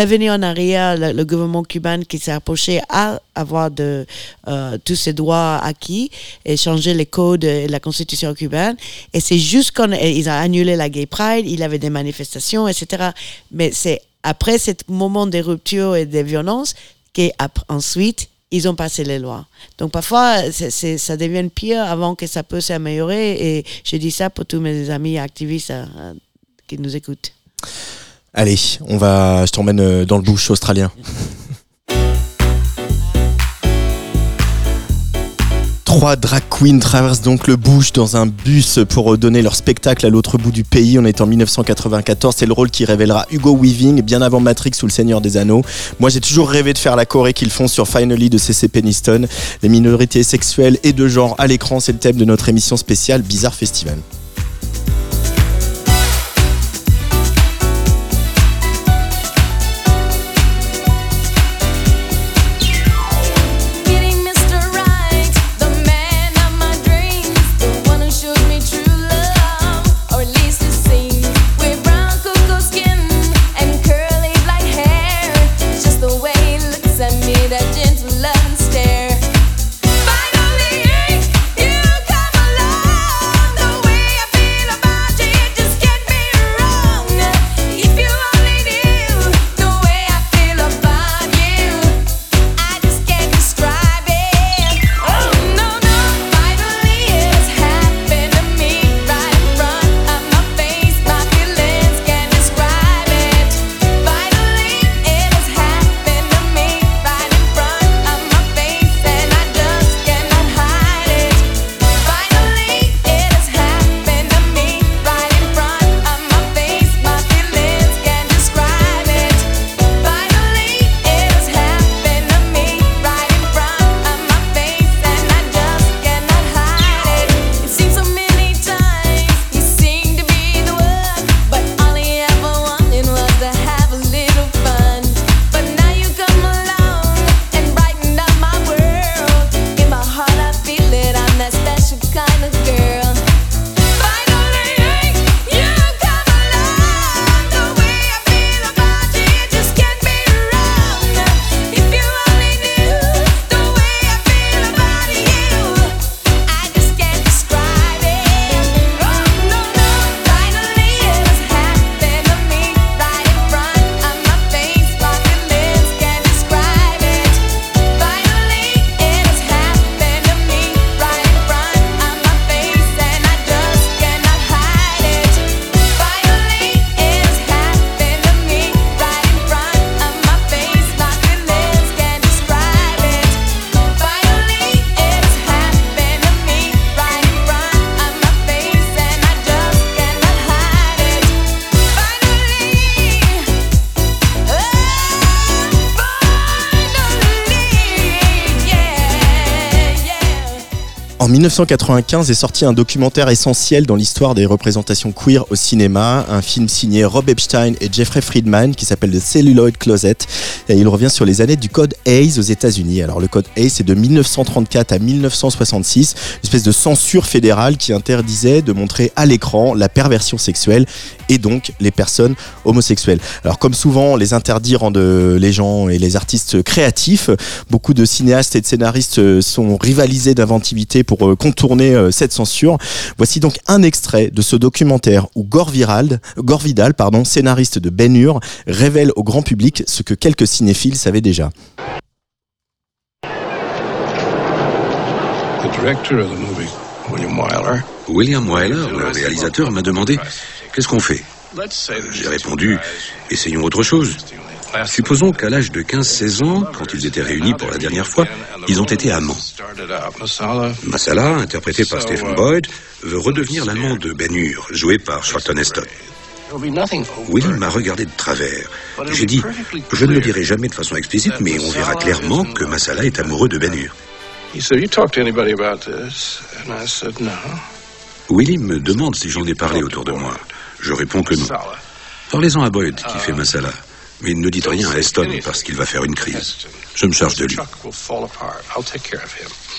revenir en arrière, le, le gouvernement cubain qui s'est approché à avoir de, euh, tous ses droits acquis et changer les codes et la constitution cubaine. Et c'est juste quand ils ont annulé la Gay Pride, il y avait des manifestations, etc. Mais c'est après ce moment de rupture et de violence qu'ensuite, ils ont passé les lois. Donc parfois, ça devient pire avant que ça peut s'améliorer. Et je dis ça pour tous mes amis activistes euh, qui nous écoutent. Allez, on va, je t'emmène euh, dans le bush australien. Trois drag queens traversent donc le bush dans un bus pour donner leur spectacle à l'autre bout du pays. On est en 1994. C'est le rôle qui révélera Hugo Weaving bien avant Matrix ou Le Seigneur des Anneaux. Moi, j'ai toujours rêvé de faire la choré qu'ils font sur Finally de CC Peniston. Les minorités sexuelles et de genre à l'écran, c'est le thème de notre émission spéciale Bizarre Festival. 1995 est sorti un documentaire essentiel dans l'histoire des représentations queer au cinéma, un film signé Rob Epstein et Jeffrey Friedman qui s'appelle The Celluloid Closet et il revient sur les années du code Hayes aux États-Unis. Alors le code Hayes c'est de 1934 à 1966, une espèce de censure fédérale qui interdisait de montrer à l'écran la perversion sexuelle et donc les personnes homosexuelles. Alors comme souvent les interdits rendent euh, les gens et les artistes créatifs, beaucoup de cinéastes et de scénaristes euh, sont rivalisés d'inventivité pour euh, contourner cette censure. Voici donc un extrait de ce documentaire où Gore, Gore Vidal, pardon, scénariste de Ben Hur, révèle au grand public ce que quelques cinéphiles savaient déjà. The director of the movie, William Wyler. William Wyler, le réalisateur, m'a demandé Qu'est-ce qu'on fait? J'ai répondu Essayons autre chose. Supposons qu'à l'âge de 15-16 ans, quand ils étaient réunis pour la dernière fois, ils ont été amants. Masala, interprété par Stephen Boyd, veut redevenir l'amant de Ben Hur, joué par Charlton Heston. William m'a regardé de travers. J'ai dit, je ne le dirai jamais de façon explicite, mais on verra clairement que Masala est amoureux de Ben No. Willy me demande si j'en ai parlé autour de moi. Je réponds que non. Parlez-en à Boyd, qui fait Masala. Mais ne dites rien à Eston parce qu'il va faire une crise. Je me charge de lui.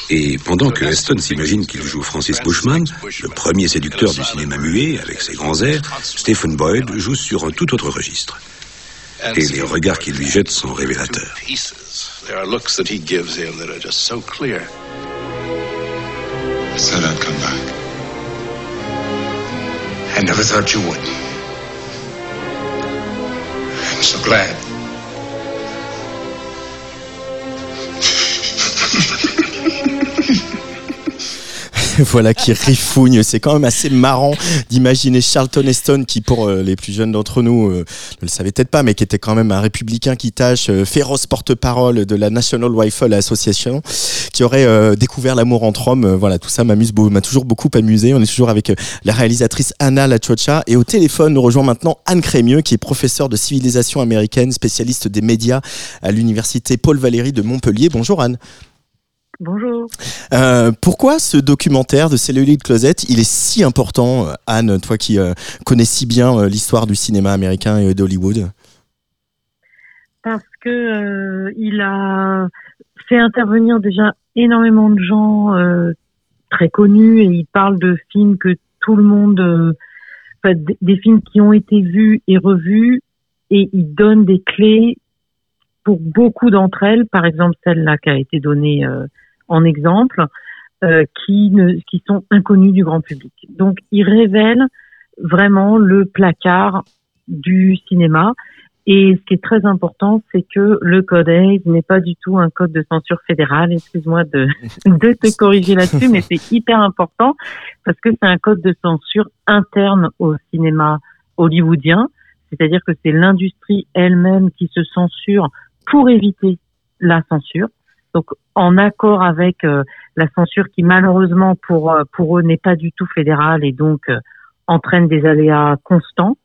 Et pendant que Eston s'imagine qu'il joue Francis Bushman, le premier séducteur du cinéma muet avec ses grands airs, Stephen Boyd joue sur un tout autre registre. Et les regards qu'il lui jette sont révélateurs. There are looks that he gives in that are just so clear. I said I'd come back. I never thought you would. glad. voilà qui rifougne. C'est quand même assez marrant d'imaginer Charlton Heston qui, pour euh, les plus jeunes d'entre nous, euh, ne le savait peut-être pas, mais qui était quand même un républicain qui tâche, euh, féroce porte-parole de la National Rifle Association, qui aurait découvert l'amour entre hommes. Voilà, tout ça m'amuse, m'a toujours beaucoup amusé. On est toujours avec la réalisatrice Anna Lachocha et au téléphone nous rejoint maintenant Anne Crémieux, qui est professeure de civilisation américaine, spécialiste des médias à l'université Paul Valéry de Montpellier. Bonjour Anne. Bonjour. Euh, pourquoi ce documentaire de Celluloid Closet, il est si important, euh, Anne, toi qui euh, connais si bien euh, l'histoire du cinéma américain et d'Hollywood? Parce que il a fait intervenir déjà énormément de gens très connus et il parle de films que tout le monde, des films qui ont été vus et revus et il donne des clés pour beaucoup d'entre elles, par exemple celle-là qui a été donnée en exemple, euh, qui ne, qui sont inconnues du grand public. Donc il révèle vraiment le placard du cinéma. Et ce qui est très important, c'est que le code AIS n'est pas du tout un code de censure fédéral. Excuse-moi de, de te corriger là-dessus, mais c'est hyper important parce que c'est un code de censure interne au cinéma hollywoodien. C'est-à-dire que c'est l'industrie elle-même qui se censure pour éviter la censure. Donc, en accord avec euh, la censure qui, malheureusement, pour, euh, pour eux, n'est pas du tout fédérale et donc euh, entraîne des aléas constants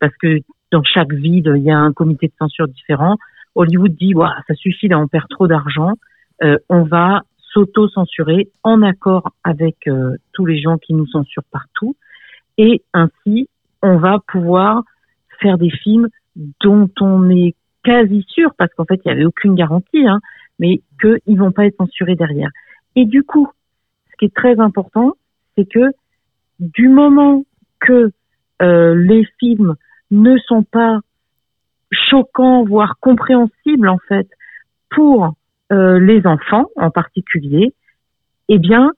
parce que dans chaque ville, il y a un comité de censure différent. Hollywood dit, Ouah, ça suffit, là, on perd trop d'argent. Euh, on va s'auto-censurer en accord avec euh, tous les gens qui nous censurent partout. Et ainsi, on va pouvoir faire des films dont on est quasi sûr, parce qu'en fait, il n'y avait aucune garantie, hein, mais qu'ils vont pas être censurés derrière. Et du coup, ce qui est très important, c'est que du moment que euh, les films ne sont pas choquants, voire compréhensibles en fait, pour euh, les enfants en particulier, eh bien,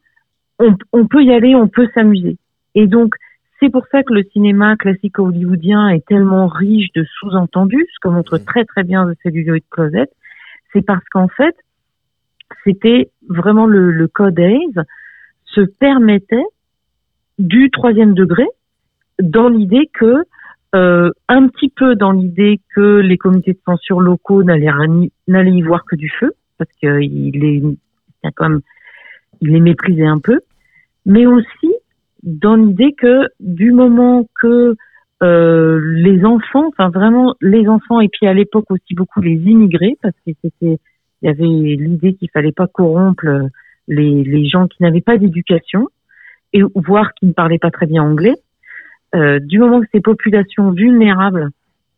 on, on peut y aller, on peut s'amuser. Et donc, c'est pour ça que le cinéma classique hollywoodien est tellement riche de sous-entendus, ce que montre très très bien The Celluloid Closet. C'est parce qu'en fait, c'était vraiment le, code AIS se permettait du troisième degré dans l'idée que euh, un petit peu dans l'idée que les comités de censure locaux n'allaient y voir que du feu parce qu'il est quand même il les méprisait un peu mais aussi dans l'idée que du moment que euh, les enfants, enfin vraiment les enfants et puis à l'époque aussi beaucoup les immigrés parce que c'était il y avait l'idée qu'il fallait pas corrompre les, les gens qui n'avaient pas d'éducation et voire qui ne parlaient pas très bien anglais. Euh, du moment que ces populations vulnérables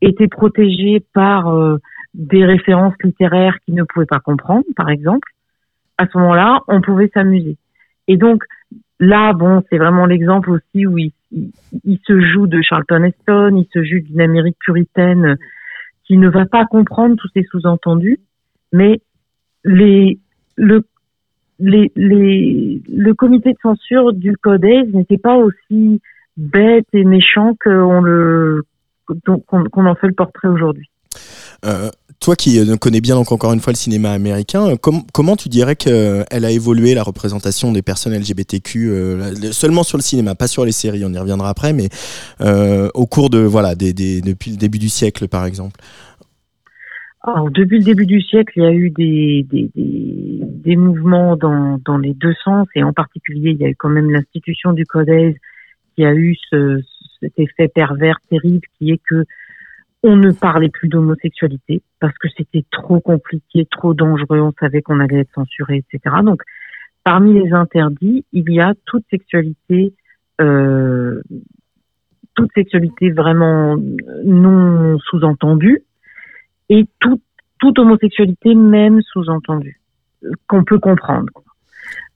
étaient protégées par euh, des références littéraires qu'ils ne pouvaient pas comprendre, par exemple, à ce moment-là, on pouvait s'amuser. Et donc là, bon, c'est vraiment l'exemple aussi où il, il- se joue de Charlton Heston, il se joue d'une Amérique puritaine qui ne va pas comprendre tous ces sous-entendus, mais le, comité de censure du Codex n'était pas aussi bête et méchant qu'on en fait le portrait aujourd'hui. Euh, toi qui euh, connais bien donc encore une fois le cinéma américain, euh, com- comment tu dirais qu'elle a évolué la représentation des personnes LGBTQ euh, seulement sur le cinéma, pas sur les séries, on y reviendra après, mais euh, au cours de voilà depuis le début du siècle par exemple? Alors, depuis le début du siècle, il y a eu des, des, des, mouvements dans, dans les deux sens, et en particulier, il y a eu quand même l'institution du Codex qui a eu ce, cet effet pervers terrible qui est que on ne parlait plus d'homosexualité parce que c'était trop compliqué, trop dangereux, on savait qu'on allait être censuré, etc. Donc, parmi les interdits, il y a toute sexualité, euh, toute sexualité vraiment non sous-entendue, et tout, toute homosexualité, même sous-entendue, euh, qu'on peut comprendre.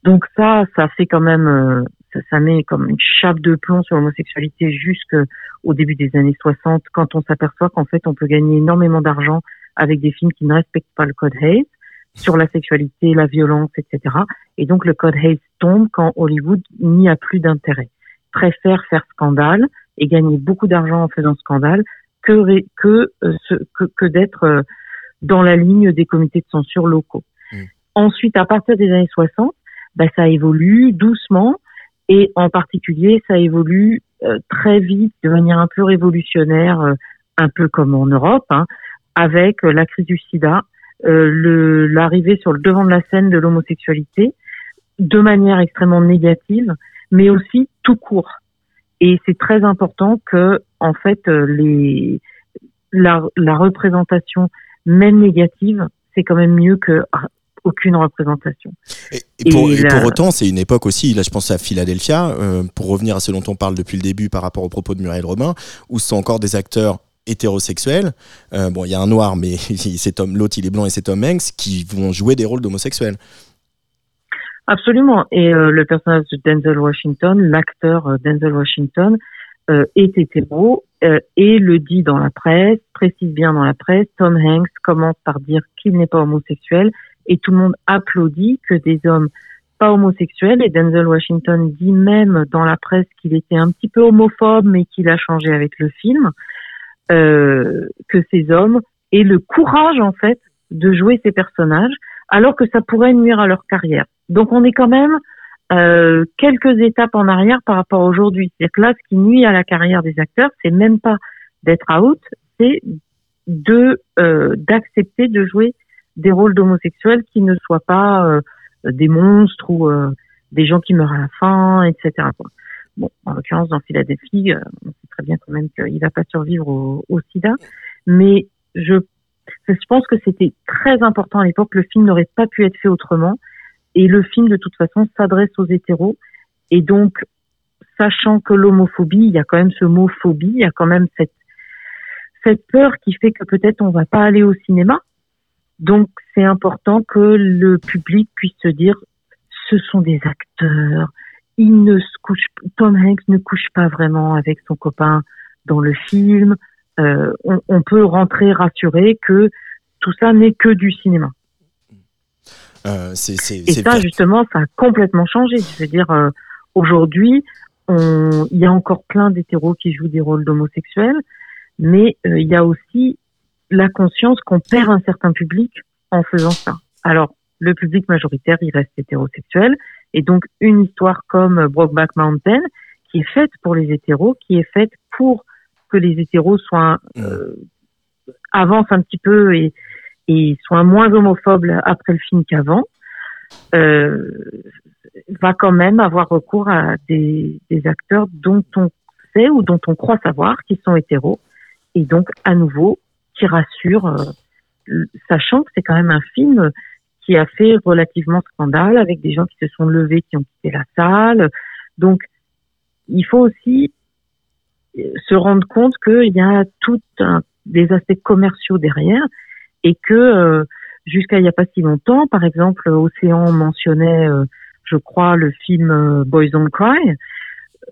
Donc ça, ça fait quand même, euh, ça, ça met comme une chape de plomb sur l'homosexualité jusqu'au début des années 60, quand on s'aperçoit qu'en fait, on peut gagner énormément d'argent avec des films qui ne respectent pas le code Hayes sur la sexualité, la violence, etc. Et donc le code Hayes tombe quand Hollywood n'y a plus d'intérêt, préfère faire scandale et gagner beaucoup d'argent en faisant scandale que que euh, que, que d'être euh, dans la ligne des comités de censure locaux. Ensuite, à partir des années 60, bah, ça évolue doucement et en particulier, ça évolue euh, très vite de manière un peu révolutionnaire, euh, un peu comme en Europe, hein, avec euh, la crise du sida, euh, l'arrivée sur le devant de la scène de l'homosexualité de manière extrêmement négative, mais aussi tout court. Et c'est très important que, en fait, euh, les, la, la représentation, même négative, c'est quand même mieux que aucune représentation. Et pour, et la- pour autant, c'est une époque aussi, là je pense à Philadelphia, euh, pour revenir à ce dont on parle depuis le début par rapport aux propos de Muriel Robin, où ce sont encore des acteurs hétérosexuels. Euh, bon, il y a un noir, mais c'est Tom, l'autre il est blanc et c'est Tom Hanks qui vont jouer des rôles d'homosexuels. Absolument. Et euh, le personnage de Denzel Washington, l'acteur Denzel Washington, est hétéro et le dit dans la presse, précise bien dans la presse. Tom Hanks commence par dire qu'il n'est pas homosexuel et tout le monde applaudit que des hommes pas homosexuels. Et Denzel Washington dit même dans la presse qu'il était un petit peu homophobe, mais qu'il a changé avec le film. Euh, que ces hommes aient le courage en fait de jouer ces personnages alors que ça pourrait nuire à leur carrière. Donc on est quand même euh, quelques étapes en arrière par rapport à aujourd'hui. C'est-à-dire que là, ce qui nuit à la carrière des acteurs, c'est même pas d'être out, c'est de euh, d'accepter de jouer des rôles d'homosexuels qui ne soient pas euh, des monstres ou euh, des gens qui meurent à la fin, etc. Bon, en l'occurrence, dans Philadelphie, euh, on sait très bien quand même qu'il va pas survivre au, au sida, mais je, je pense que c'était très important à l'époque. Le film n'aurait pas pu être fait autrement, et le film, de toute façon, s'adresse aux hétéros, et donc, sachant que l'homophobie, il y a quand même ce mot phobie, il y a quand même cette cette peur qui fait que peut-être on va pas aller au cinéma. Donc, c'est important que le public puisse se dire, ce sont des acteurs, il ne se couche, Tom Hanks ne couche pas vraiment avec son copain dans le film. Euh, on, on peut rentrer rassuré que tout ça n'est que du cinéma. Euh, c'est, c'est, Et c'est ça, justement, ça a complètement changé. Je veux dire, euh, aujourd'hui, il y a encore plein d'hétéros qui jouent des rôles d'homosexuels, mais euh, il y a aussi la conscience qu'on perd un certain public en faisant ça. Alors, le public majoritaire, il reste hétérosexuel, et donc une histoire comme Brokeback Mountain, qui est faite pour les hétéros, qui est faite pour que les hétéros soient euh, avancent un petit peu et, et soient moins homophobes après le film qu'avant, euh, va quand même avoir recours à des, des acteurs dont on sait ou dont on croit savoir qu'ils sont hétéros, et donc à nouveau qui rassure, euh, sachant que c'est quand même un film qui a fait relativement scandale avec des gens qui se sont levés, qui ont quitté la salle. Donc, il faut aussi euh, se rendre compte qu'il y a tout un, des aspects commerciaux derrière et que euh, jusqu'à il n'y a pas si longtemps, par exemple, Océan mentionnait, euh, je crois, le film euh, Boys Don't Cry.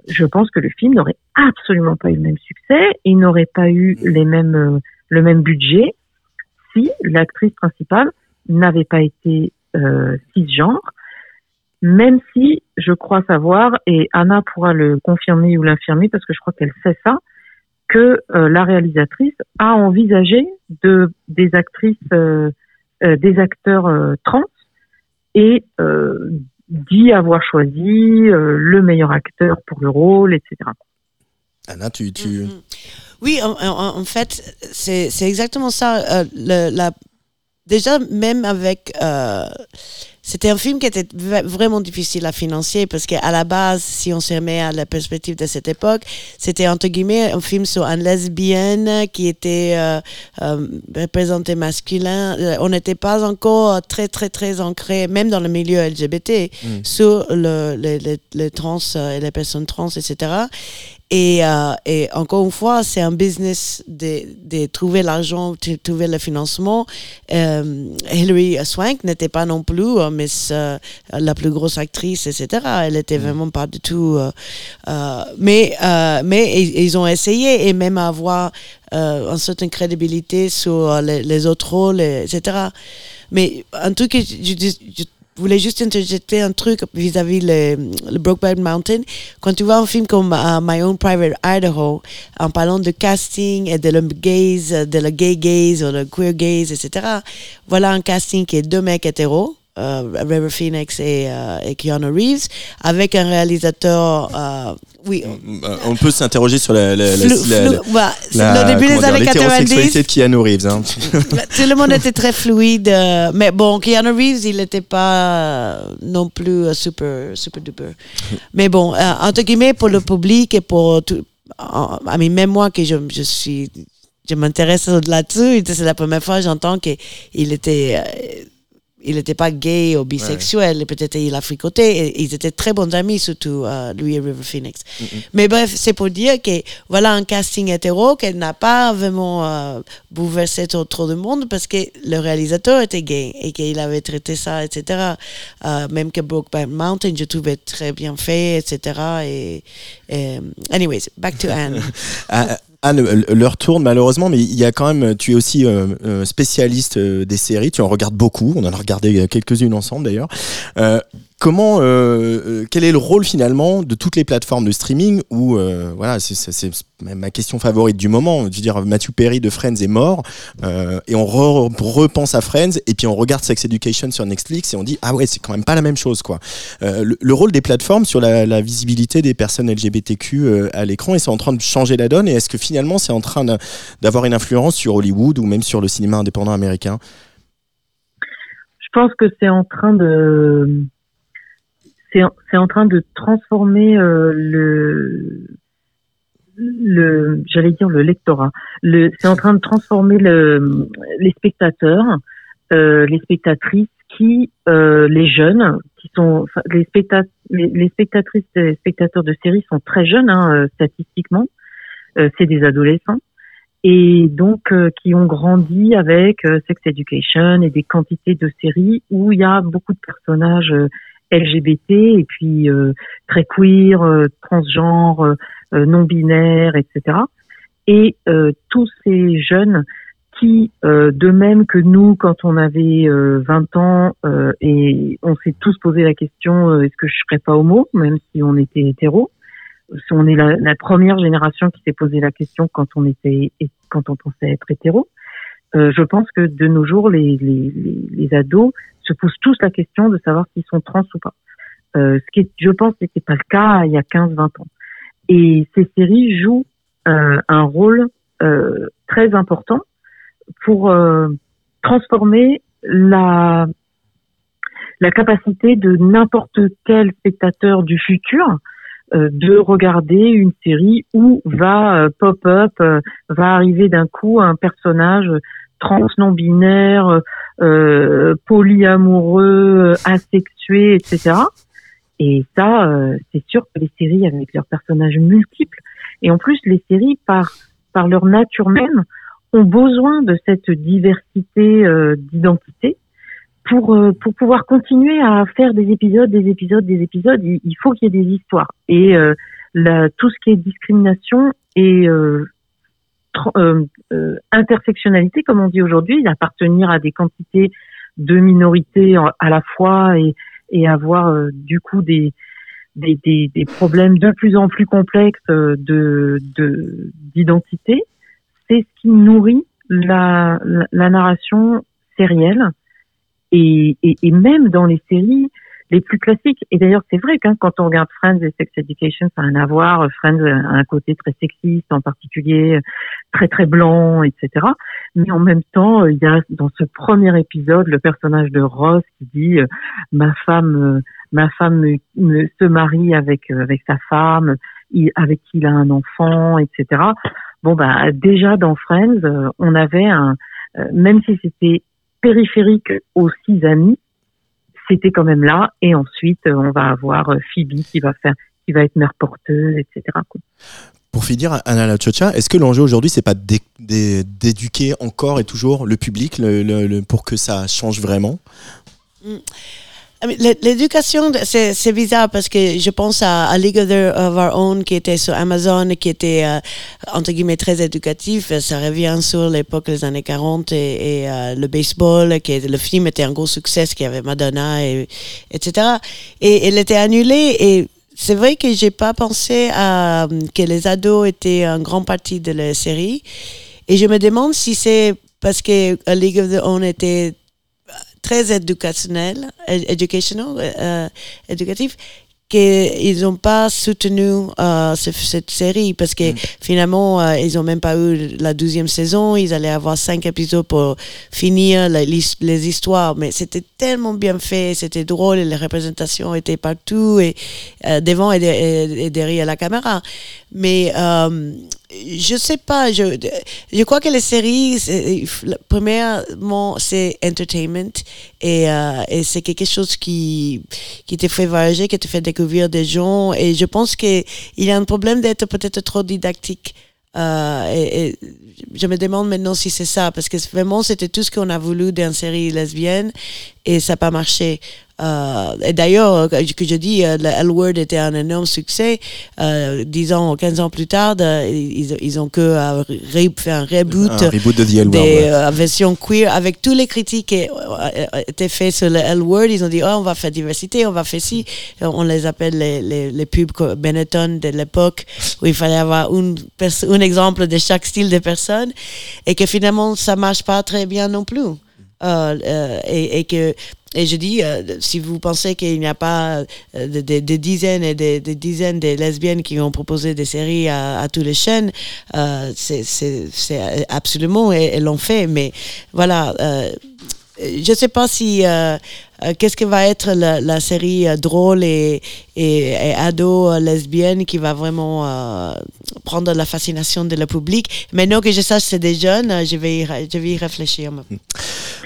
Je pense que le film n'aurait absolument pas eu le même succès, il n'aurait pas eu les mêmes, euh, le même budget si l'actrice principale n'avait pas été euh, cisgenre, même si je crois savoir, et Anna pourra le confirmer ou l'infirmer parce que je crois qu'elle sait ça, que euh, la réalisatrice a envisagé de des actrices, euh, euh, des acteurs euh, trans et euh, dit avoir choisi euh, le meilleur acteur pour le rôle, etc. Anna, tu, tu... Oui, en, en- en fait, c'est exactement ça. euh, le- la, déjà, même avec... euh, c'était un film qui était vraiment difficile à financer parce qu'à la base, si on se remet à la perspective de cette époque, c'était entre guillemets un film sur une lesbienne qui était euh, euh, représentée masculin. On n'était pas encore très, très, très ancré, même dans le milieu LGBT, Mm. sur le, les, les- les trans et les personnes trans, etc. Et, euh, et encore une fois, c'est un business de, de trouver l'argent, de trouver le financement. Euh, Hilary Swank n'était pas non plus euh, Miss, euh, la plus grosse actrice, etc. Elle était vraiment pas du tout. euh, mais mais ils, ont essayé et même avoir une certaine crédibilité sur les, les autres rôles, et- etc. Mais un truc que je, je- je voulais juste interjeter un truc vis-à-vis le, le Brokeback Mountain. Quand tu vois un film comme euh, My Own Private Idaho, en parlant de casting et de le gaze, de le gay gaze ou le queer gaze, etc. Voilà un casting qui est deux mecs hétéros. Euh, River Phoenix et, euh, et Keanu Reeves avec un réalisateur euh, oui On peut s'interroger sur la, la, Flou- la- flou- bah, c'est la- le début des années l'hétérosexualité 90. de Keanu Reeves. hein. tout le monde était très fluide. mais bon, Keanu Reeves, il n'était pas non plus super, super duper. Mais bon, entre guillemets, pour le public et pour tout. mean, même moi, que je, je suis. Je m'intéresse là-dessus. C'est la première fois que j'entends qu'il était. Il n'était pas gay ou bisexuel, et peut-être il a fricoté, et ils étaient très bons amis, surtout euh, lui et River Phoenix. Mais bref, c'est pour dire que voilà un casting hétéro qui n'a pas vraiment euh, bouleversé trop, trop de monde parce que le réalisateur était gay et qu'il avait traité ça, etc. Euh, même que Brokeback Mountain, je trouvais très bien fait, etc. Et, et- anyways, back to Anne. Ah, Anne, euh, l'heure tourne malheureusement, mais il y a quand même, tu es aussi euh, euh, spécialiste euh, des séries, tu en regardes beaucoup, on en a regardé euh, quelques-unes ensemble d'ailleurs. Comment, euh, euh, quel est le rôle finalement de toutes les plateformes de streaming où, euh, voilà, c'est- ma question favorite du moment, je veux dire, Matthew Perry de Friends est mort, euh, et on re- repense à Friends, et puis on regarde Sex Education sur Netflix, et on dit, ah ouais, c'est quand même pas la même chose, quoi. Euh, le, le rôle des plateformes sur la, la visibilité des personnes LGBTQ euh, à l'écran, et c'est en train de changer la donne, et est-ce que finalement c'est en train d'avoir une influence sur Hollywood ou même sur le cinéma indépendant américain? Je pense que c'est en train de c'est en- train de transformer euh, le le j'allais dire le lectorat. Le c'est en train de transformer le les spectateurs euh, les spectatrices qui euh, les jeunes qui sont les, spectat les, les spectatrices spectateurs de séries sont très jeunes hein, statistiquement. C'est des adolescents et donc qui ont grandi avec Sex Education et des quantités de séries où il y a beaucoup de personnages LGBT et puis euh, très queer, euh, transgenres, euh, non binaires, etc. Et tous ces jeunes qui, euh, de même que nous, quand on avait euh, 20 ans, euh, et on s'est tous posé la question est-ce que je serais pas homo, même si on était hétéro. On est la, première génération qui s'est posé la question quand on était quand on pensait être hétéro. Je pense que de nos jours, les, les, les ados se posent tous la question de savoir s'ils sont trans ou pas. Euh, ce qui est, je pense, n'était pas le cas il y a 15-20 ans. Et ces séries jouent euh, un rôle euh, très important pour euh, transformer la la capacité de n'importe quel spectateur du futur euh, de regarder une série où va euh, pop-up, va arriver d'un coup un personnage trans non binaire, euh, polyamoureux, euh, asexué, etc. Et ça, euh, c'est sûr que les séries avec leurs personnages multiples, et en plus les séries par par leur nature même ont besoin de cette diversité euh, d'identité pour euh, pour pouvoir continuer à faire des épisodes, des épisodes, des épisodes. Il, il faut qu'il y ait des histoires et euh, tout ce qui est discrimination et euh, tr- euh, euh, intersectionnalité, comme on dit aujourd'hui, appartenir à des quantités de minorités en- à la fois et, et avoir euh, du coup des, des, des, des problèmes de plus en plus complexes euh, de- d'identité, c'est ce qui nourrit la, la, la narration sérielle. Et, et, et même dans les séries les plus classiques. Et d'ailleurs, c'est vrai hein, quand on regarde Friends et Sex Education, ça n'a rien à voir. Friends a un côté très sexiste, en particulier très très blanc, etc. Mais en même temps, il y a dans ce premier épisode le personnage de Ross qui dit euh, ma femme, euh, ma femme me- me- se marie avec euh, avec sa femme, avec qui il a un enfant, etc. Bon bah déjà dans Friends, euh, on avait un, euh, même si c'était périphérique aux six amis, c'était quand même là. Et ensuite, euh, on va avoir euh, Phoebe qui va faire, qui va être mère porteuse, etc. Pour finir, Anna La Chocha, est-ce que l'enjeu aujourd'hui, c'est pas d'é- d'é- d'éduquer encore et toujours le public le- le- le- pour que ça change vraiment? Mm. L'é- L'éducation, c'est bizarre parce que je pense à, à League of, Our Own qui était sur Amazon, qui était euh, entre guillemets très éducatif. Ça revient sur l'époque des années 40 et, et, euh, le baseball, qui le film était un gros succès, qui avait Madonna, et, etc. Et il était annulé et c'est vrai que j'ai pas pensé à que les ados étaient en grande partie de la série. Et je me demande si c'est parce que A League of Their Own était très éducationnel, educational, euh, éducatif, qu'ils n'ont pas soutenu euh, ce- cette série parce que finalement, euh, ils n'ont même pas eu la douzième saison. Ils allaient avoir cinq épisodes pour finir la- les histoires. Mais c'était tellement bien fait, c'était drôle et les représentations étaient partout et euh, devant et, de- et- et derrière la caméra. Mais euh, je sais pas, je, je crois que les séries, premièrement, c'est entertainment et, euh, et c'est quelque chose qui, qui te fait voyager, qui te fait découvrir des gens. Et je pense qu'il y a un problème d'être peut-être trop didactique. Euh, et, et je me demande maintenant si c'est ça, parce que vraiment, c'était tout ce qu'on a voulu d'une série lesbienne et ça n'a pas marché. Euh, et d'ailleurs, que que je dis, euh, le L-Word était un énorme succès. Euh, 10 ans ou 15 ans plus tard, ils, ils ont que euh, fait un reboot, Un reboot de The L-Word, des ouais. euh, versions queer avec tous les critiques qui euh, étaient faits sur le L-Word. Ils ont dit, oh, on va faire diversité, on va faire ci. On les appelle les, les, les pubs Benetton de l'époque où il fallait avoir une un exemple de chaque style de personne et que finalement, ça marche pas très bien non plus. Euh, euh, et, que et je dis, euh, si vous pensez qu'il n'y a pas des de, de dizaines et des de dizaines de lesbiennes qui ont proposé des séries à, à toutes les chaînes, euh, c'est absolument, elles l'ont fait. Mais voilà, je ne sais pas si, euh, euh, qu'est-ce que va être la, série euh, drôle et, ado lesbienne qui va vraiment prendre la fascination de le public. Maintenant que je sache c'est des jeunes, je vais y, je vais y réfléchir.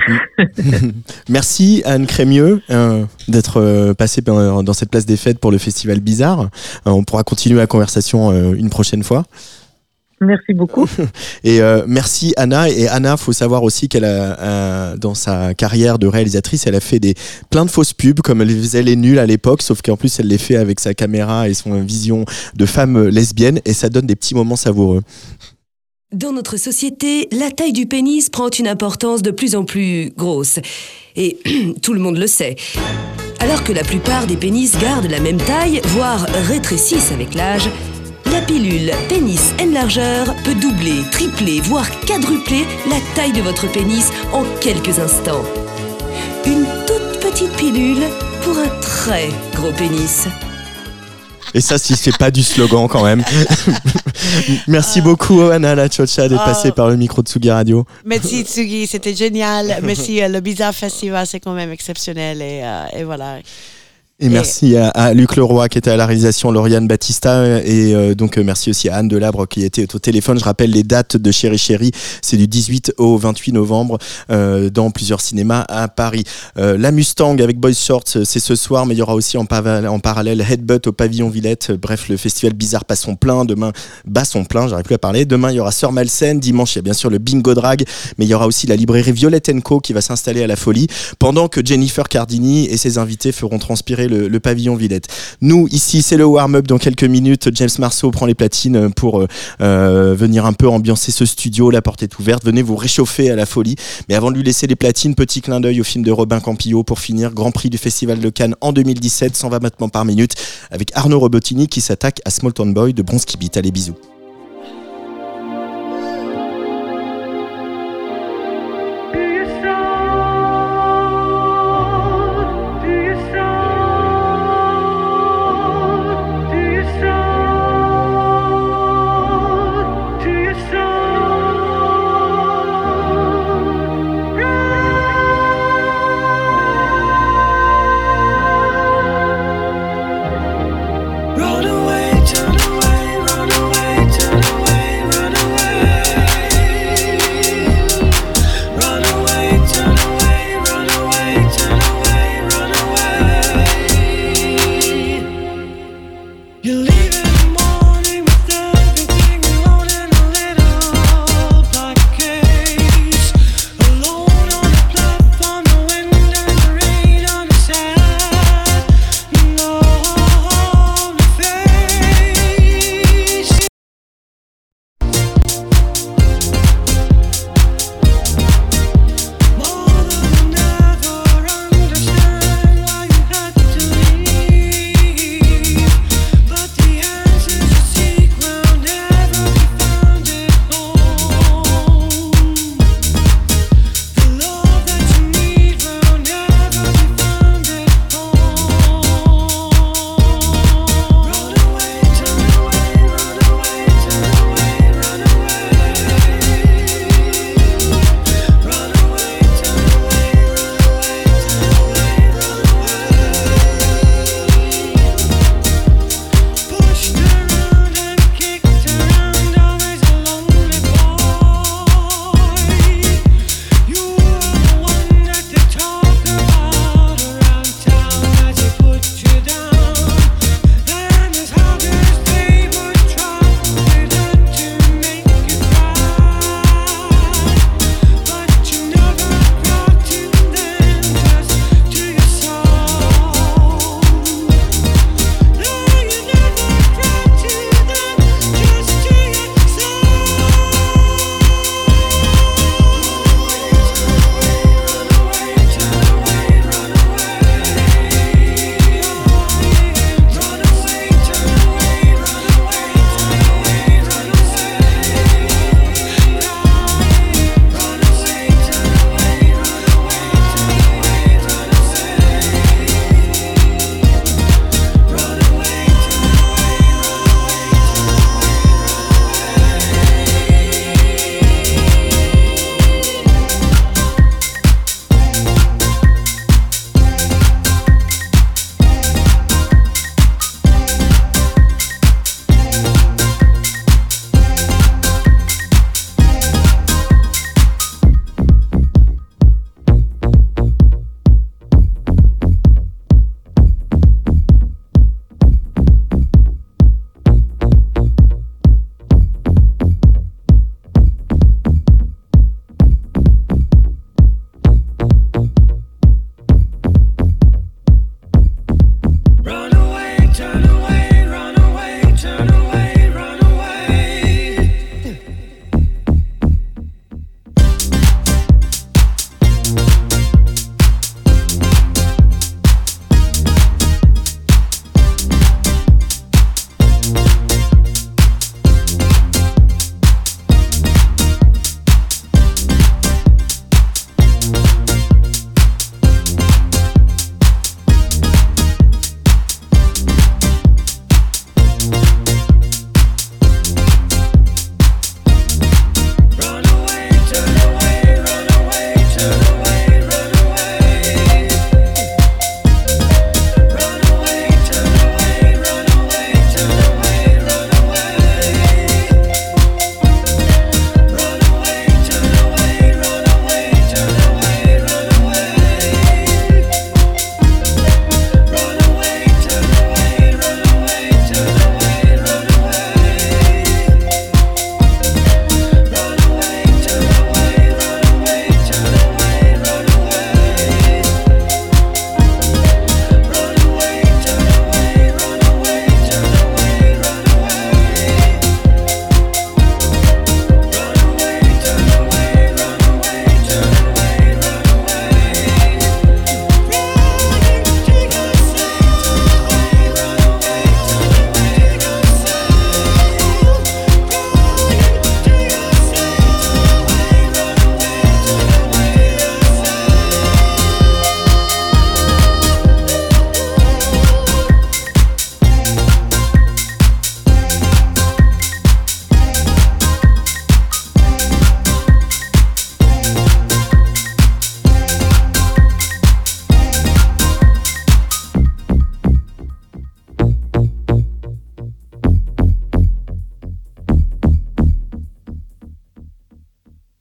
Merci Anne Crémieux euh, d'être passée dans cette place des fêtes pour le festival Bizarre. On pourra continuer la conversation une prochaine fois. Merci beaucoup. Et euh, merci Anna. Et Anna, faut savoir aussi qu'elle a, euh, dans sa carrière de réalisatrice, elle a fait des plein de fausses pubs, comme elle faisait les nuls à l'époque, sauf qu'en plus elle les fait avec sa caméra et son vision de femme lesbienne, et ça donne des petits moments savoureux. Dans notre société, la taille du pénis prend une importance de plus en plus grosse. Et tout le monde le sait. Alors que la plupart des pénis gardent la même taille, voire rétrécissent avec l'âge, la pilule Pénis Enlargeur peut doubler, tripler, voire quadrupler la taille de votre pénis en quelques instants. Une toute petite pilule pour un très gros pénis. Et ça, si c'est pas du slogan quand même. Merci beaucoup Anna La Chocha d'être Ah. passée par le micro de Sugi Radio. Merci Tsugi, c'était génial. Merci, euh, le Bizarre Festival, c'est quand même exceptionnel. Et, euh, et voilà. Et merci à, à Luc Leroy qui était à la réalisation, Lauriane Battista et euh, donc euh, merci aussi à Anne Delabre qui était au téléphone. Je rappelle les dates de Chéri Chéri, c'est du 18 au 28 novembre euh, dans plusieurs cinémas à Paris. Euh, la Mustang avec Boys Shorts, euh, c'est ce soir, mais il y aura aussi en, parallèle Headbutt au pavillon Villette. Euh, Bref, le festival Bizarre passe son plein. Demain, bat son plein, j'arrive plus à parler. Demain, il y aura Sœur Malsaine. Dimanche, il y a bien sûr le Bingo Drag, mais il y aura aussi la librairie Violette Co qui va s'installer à la folie pendant que Jennifer Cardini et ses invités feront transpirer le, pavillon Villette. Nous, ici, c'est le warm-up dans quelques minutes. James Marceau prend les platines pour euh, euh, venir un peu ambiancer ce studio. La porte est ouverte. Venez vous réchauffer à la folie. Mais avant de lui laisser les platines, petit clin d'œil au film de Robin Campillo pour finir. Grand prix du Festival de Cannes en 2017, 120 battements par minute, avec Arnaud Robotini qui s'attaque à Small Town Boy de Bronski Beat. Allez, bisous.